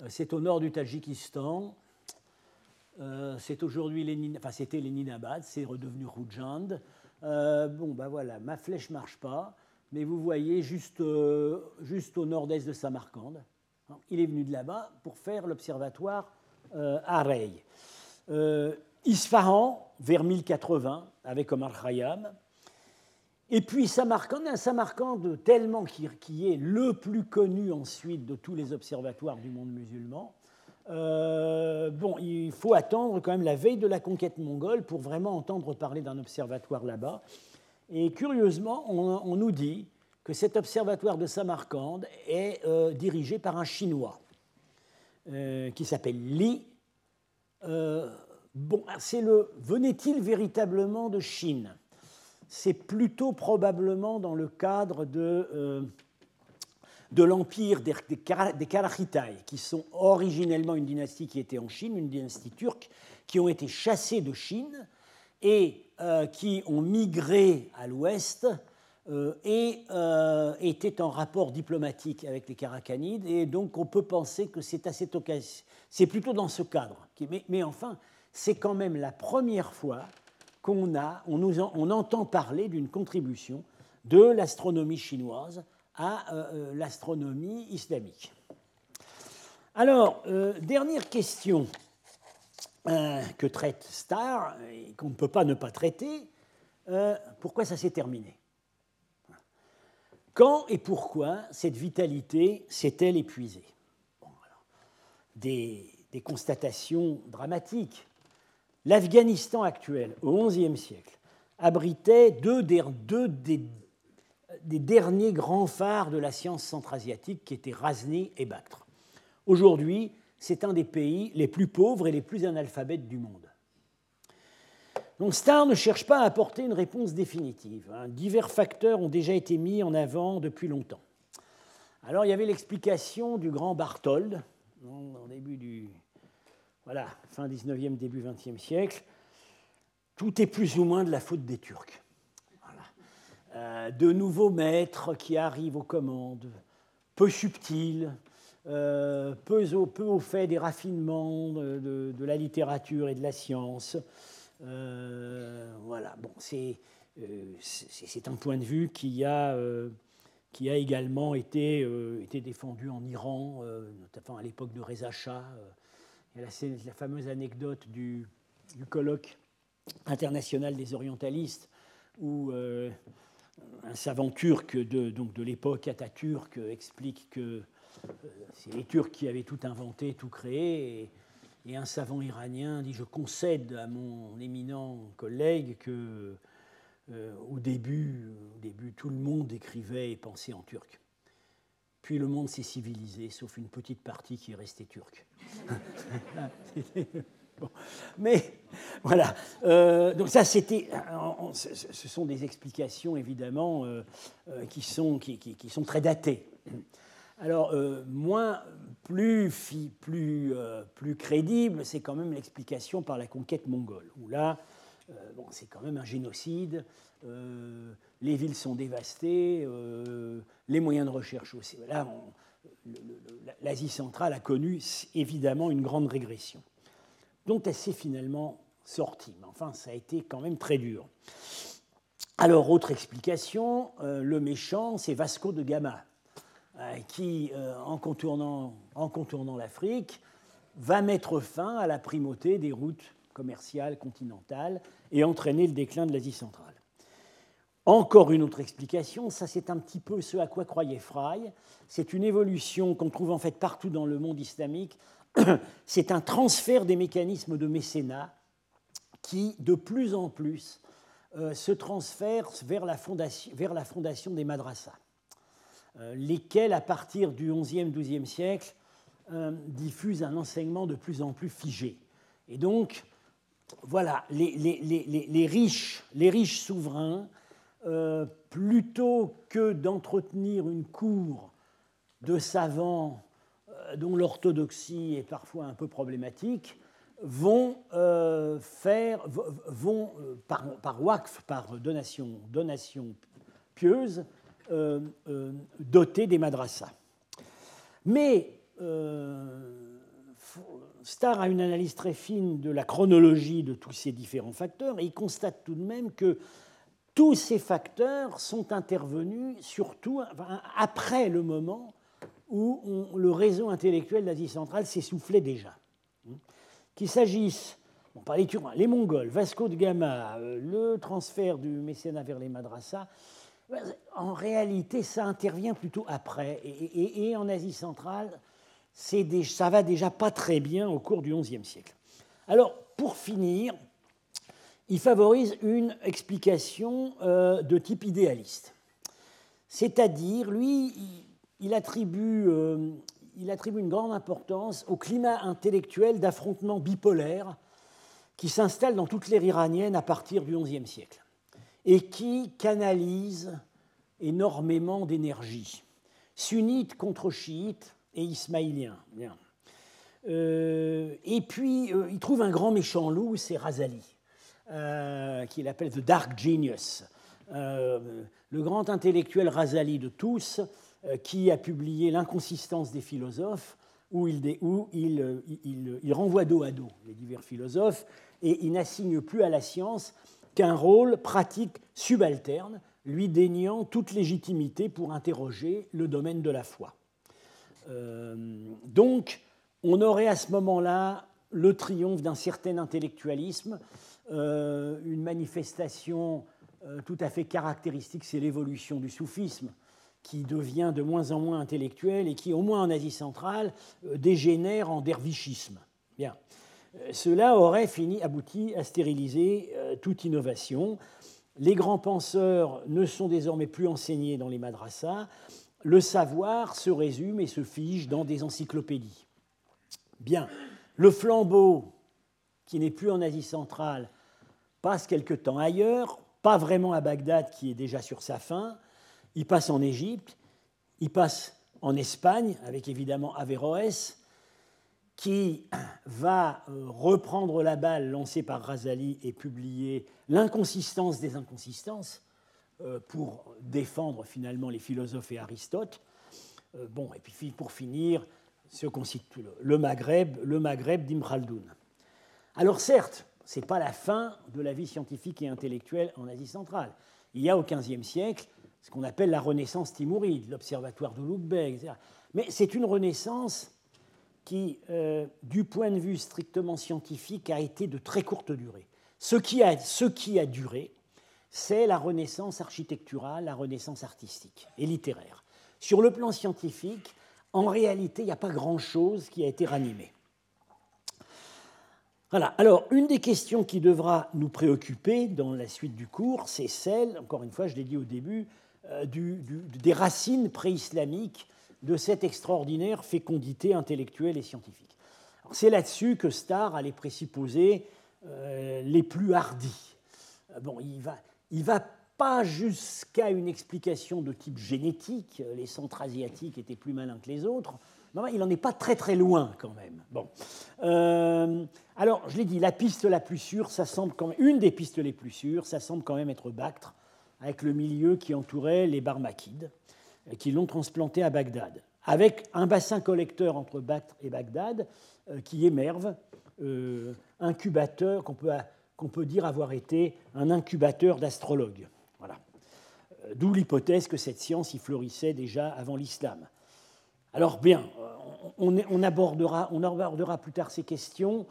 Euh, c'est au nord du Tadjikistan. Euh, c'est aujourd'hui c'était Léninabad, c'est redevenu Rujand. Euh, bon, ben voilà, ma flèche marche pas, mais vous voyez juste, juste au nord-est de Samarcande. Il est venu de là-bas pour faire l'observatoire à Rey. Isfahan, vers 1080, avec Omar Khayyam. Et puis Samarcande, un Samarcande tellement qui, est le plus connu ensuite de tous les observatoires du monde musulman. Euh, bon, il faut attendre quand même la veille de la conquête mongole pour vraiment entendre parler d'un observatoire là-bas. Et curieusement, on, nous dit que cet observatoire de Samarcande est euh, dirigé par un Chinois euh, qui s'appelle Li. bon, c'est le venait-il véritablement de Chine? C'est plutôt probablement dans le cadre de, euh, de l'empire des, des, qui sont originellement une dynastie qui était en Chine, une dynastie turque, qui ont été chassés de Chine et euh, qui ont migré à l'ouest euh, et étaient en rapport diplomatique avec les Karakhanides. Et donc on peut penser que c'est à cette occasion, c'est plutôt dans ce cadre. Mais, enfin, c'est quand même la première fois qu'on a, on, nous on entend parler d'une contribution de l'astronomie chinoise à euh, euh, l'astronomie islamique. Alors, euh, dernière question que traite Starr, et qu'on ne peut pas ne pas traiter, pourquoi ça s'est terminé? Quand et pourquoi cette vitalité s'est-elle épuisée? Des, constatations dramatiques l'Afghanistan actuel, au XIe siècle, abritait deux, des, derniers grands phares de la science centra-asiatique qui étaient Razni et Bactre. Aujourd'hui, c'est un des pays les plus pauvres et les plus analphabètes du monde. Donc Starr ne cherche pas à apporter une réponse définitive. Hein. Divers facteurs ont déjà été mis en avant depuis longtemps. Alors il y avait l'explication du grand Barthold, au début du voilà, fin 19e, début 20e siècle, tout est plus ou moins de la faute des Turcs. Euh, de nouveaux maîtres qui arrivent aux commandes, peu subtils, euh, peu, au, fait des raffinements de, la littérature et de la science. Euh, voilà, bon, c'est un point de vue qui a, qui a également été, été défendu en Iran, notamment à l'époque de Reza Shah. Il y a la, fameuse anecdote du, colloque international des orientalistes où euh, un savant turc de, donc de l'époque Atatürk explique que euh, c'est les Turcs qui avaient tout inventé, tout créé, un savant iranien dit Je concède à mon éminent collègue que euh, au, début, au début, tout le monde écrivait et pensait en turc. Puis le monde s'est civilisé, sauf une petite partie qui est restée turque. *laughs* Mais voilà. Euh, donc ça, c'était. Ce sont des explications évidemment euh, qui, sont, qui, sont très datées. Alors, moins, plus, plus, plus crédible, c'est quand même l'explication par la conquête mongole, où là, bon, c'est quand même un génocide. les villes sont dévastées, les moyens de recherche aussi. Là, l'Asie centrale a connu évidemment une grande régression, dont elle s'est finalement sortie. Mais enfin, ça a été quand même très dur. Alors, autre explication, euh, le méchant, c'est Vasco de Gama, euh, qui, euh, en contournant, l'Afrique, va mettre fin à la primauté des routes commerciales continentales et entraîner le déclin de l'Asie centrale. Encore une autre explication, ça c'est un petit peu ce à quoi croyait Fry, c'est une évolution qu'on trouve en fait partout dans le monde islamique, *coughs* c'est un transfert des mécanismes de mécénat qui, de plus en plus, euh, se transfèrent vers la fondation, vers la fondation des madrasas, euh, lesquels, à partir du XIe, XIIe siècle, euh, diffusent un enseignement de plus en plus figé. Et donc, voilà, les, riches, les riches souverains euh, plutôt que d'entretenir une cour de savants euh, dont l'orthodoxie est parfois un peu problématique, vont euh, faire, vont par, par par donation, donation pieuse, doter des madrassas. Mais Starr a une analyse très fine de la chronologie de tous ces différents facteurs et il constate tout de même que tous ces facteurs sont intervenus surtout après le moment où le réseau intellectuel d'Asie centrale s'essoufflait déjà. Qu'il s'agisse, bon, par les Turins, les Mongols, Vasco de Gama, euh, le transfert du mécénat vers les madrasas, en réalité, ça intervient plutôt après. Et, en Asie centrale, des, ça va déjà pas très bien au cours du XIe siècle. Alors, pour finir, il favorise une explication euh, de type idéaliste. C'est-à-dire, lui, il attribue, euh, il attribue une grande importance au climat intellectuel d'affrontement bipolaire qui s'installe dans toute l'ère iranienne à partir du XIe siècle et qui canalise énormément d'énergie. Sunnite contre chiite et ismaïlien. Bien. Euh, et puis, il trouve un grand méchant loup, c'est Razali. Euh, qu'il appelle The Dark Genius. Euh, le grand intellectuel Razali de tous, euh, qui a publié L'inconsistance des philosophes, où, il, où il, il, renvoie dos à dos les divers philosophes et il n'assigne plus à la science qu'un rôle pratique subalterne, lui déniant toute légitimité pour interroger le domaine de la foi. donc, on aurait à ce moment-là le triomphe d'un certain intellectualisme euh, une manifestation euh, tout à fait caractéristique, c'est l'évolution du soufisme, qui devient de moins en moins intellectuel et qui, au moins en Asie centrale, euh, dégénère en dervichisme. Bien. Cela aurait fini, abouti à stériliser toute innovation. Les grands penseurs ne sont désormais plus enseignés dans les madrassas. Le savoir se résume et se fige dans des encyclopédies. Bien, le flambeau qui n'est plus en Asie centrale, passe quelque temps ailleurs, pas vraiment à Bagdad qui est déjà sur sa fin, il passe en Égypte, il passe en Espagne avec évidemment Averroès, qui *clears throat* va euh, reprendre la balle lancée par Razali et publier L'inconsistance des inconsistances euh, pour défendre finalement les philosophes et Aristote. Euh, bon, et puis pour finir, ce constitue le Maghreb, le Maghreb d'Ibn alors certes, ce n'est pas la fin de la vie scientifique et intellectuelle en Asie centrale. Il y a au XVe siècle ce qu'on appelle la Renaissance timouride, l'observatoire de etc. Mais c'est une Renaissance qui, euh, du point de vue strictement scientifique, a été de très courte durée. Ce qui a, duré, c'est la Renaissance architecturale, la Renaissance artistique et littéraire. Sur le plan scientifique, en réalité, il n'y a pas grand-chose qui a été ranimé. Voilà. Alors, une des questions qui devra nous préoccuper dans la suite du cours, c'est celle, encore une fois, je l'ai dit au début, euh, des racines préislamiques de cette extraordinaire fécondité intellectuelle et scientifique. C'est là-dessus que Starr a les présupposés euh, les plus hardis. Euh, bon, il va, il va pas jusqu'à une explication de type génétique, les centres asiatiques étaient plus malins que les autres, non, il n'en est pas très très loin quand même. Bon. alors, je l'ai dit, la piste la plus sûre, ça semble quand même, une des pistes les plus sûres, ça semble quand même être Bactre, avec le milieu qui entourait les Barmakides, qui l'ont transplanté à Bagdad, avec un bassin collecteur entre Bactre et Bagdad qui émerve, incubateur qu'on peut peut dire avoir été un incubateur d'astrologues. Voilà. Euh, d'où l'hypothèse que cette science y florissait déjà avant l'islam. Alors bien, on, abordera, on abordera plus tard ces questions.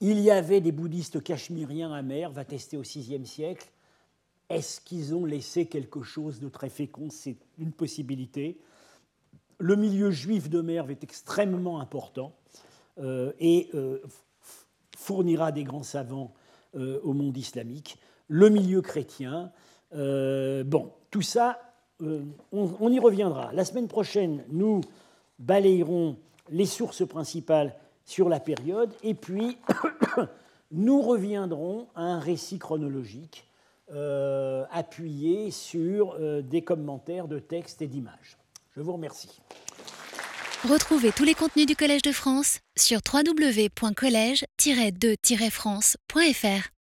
Il y avait des bouddhistes cachemiriens à va tester au VIe siècle. Est-ce qu'ils ont laissé quelque chose de très fécond? C'est une possibilité. Le milieu juif de Merve est extrêmement important euh, et euh, fournira des grands savants euh, au monde islamique, le milieu chrétien. Bon, tout ça, on, y reviendra. La semaine prochaine, nous balayerons les sources principales sur la période, et puis *coughs* nous reviendrons à un récit chronologique appuyé sur des commentaires de textes et d'images. Je vous remercie. Retrouvez tous les contenus du Collège de France sur www.colège-2-france.fr.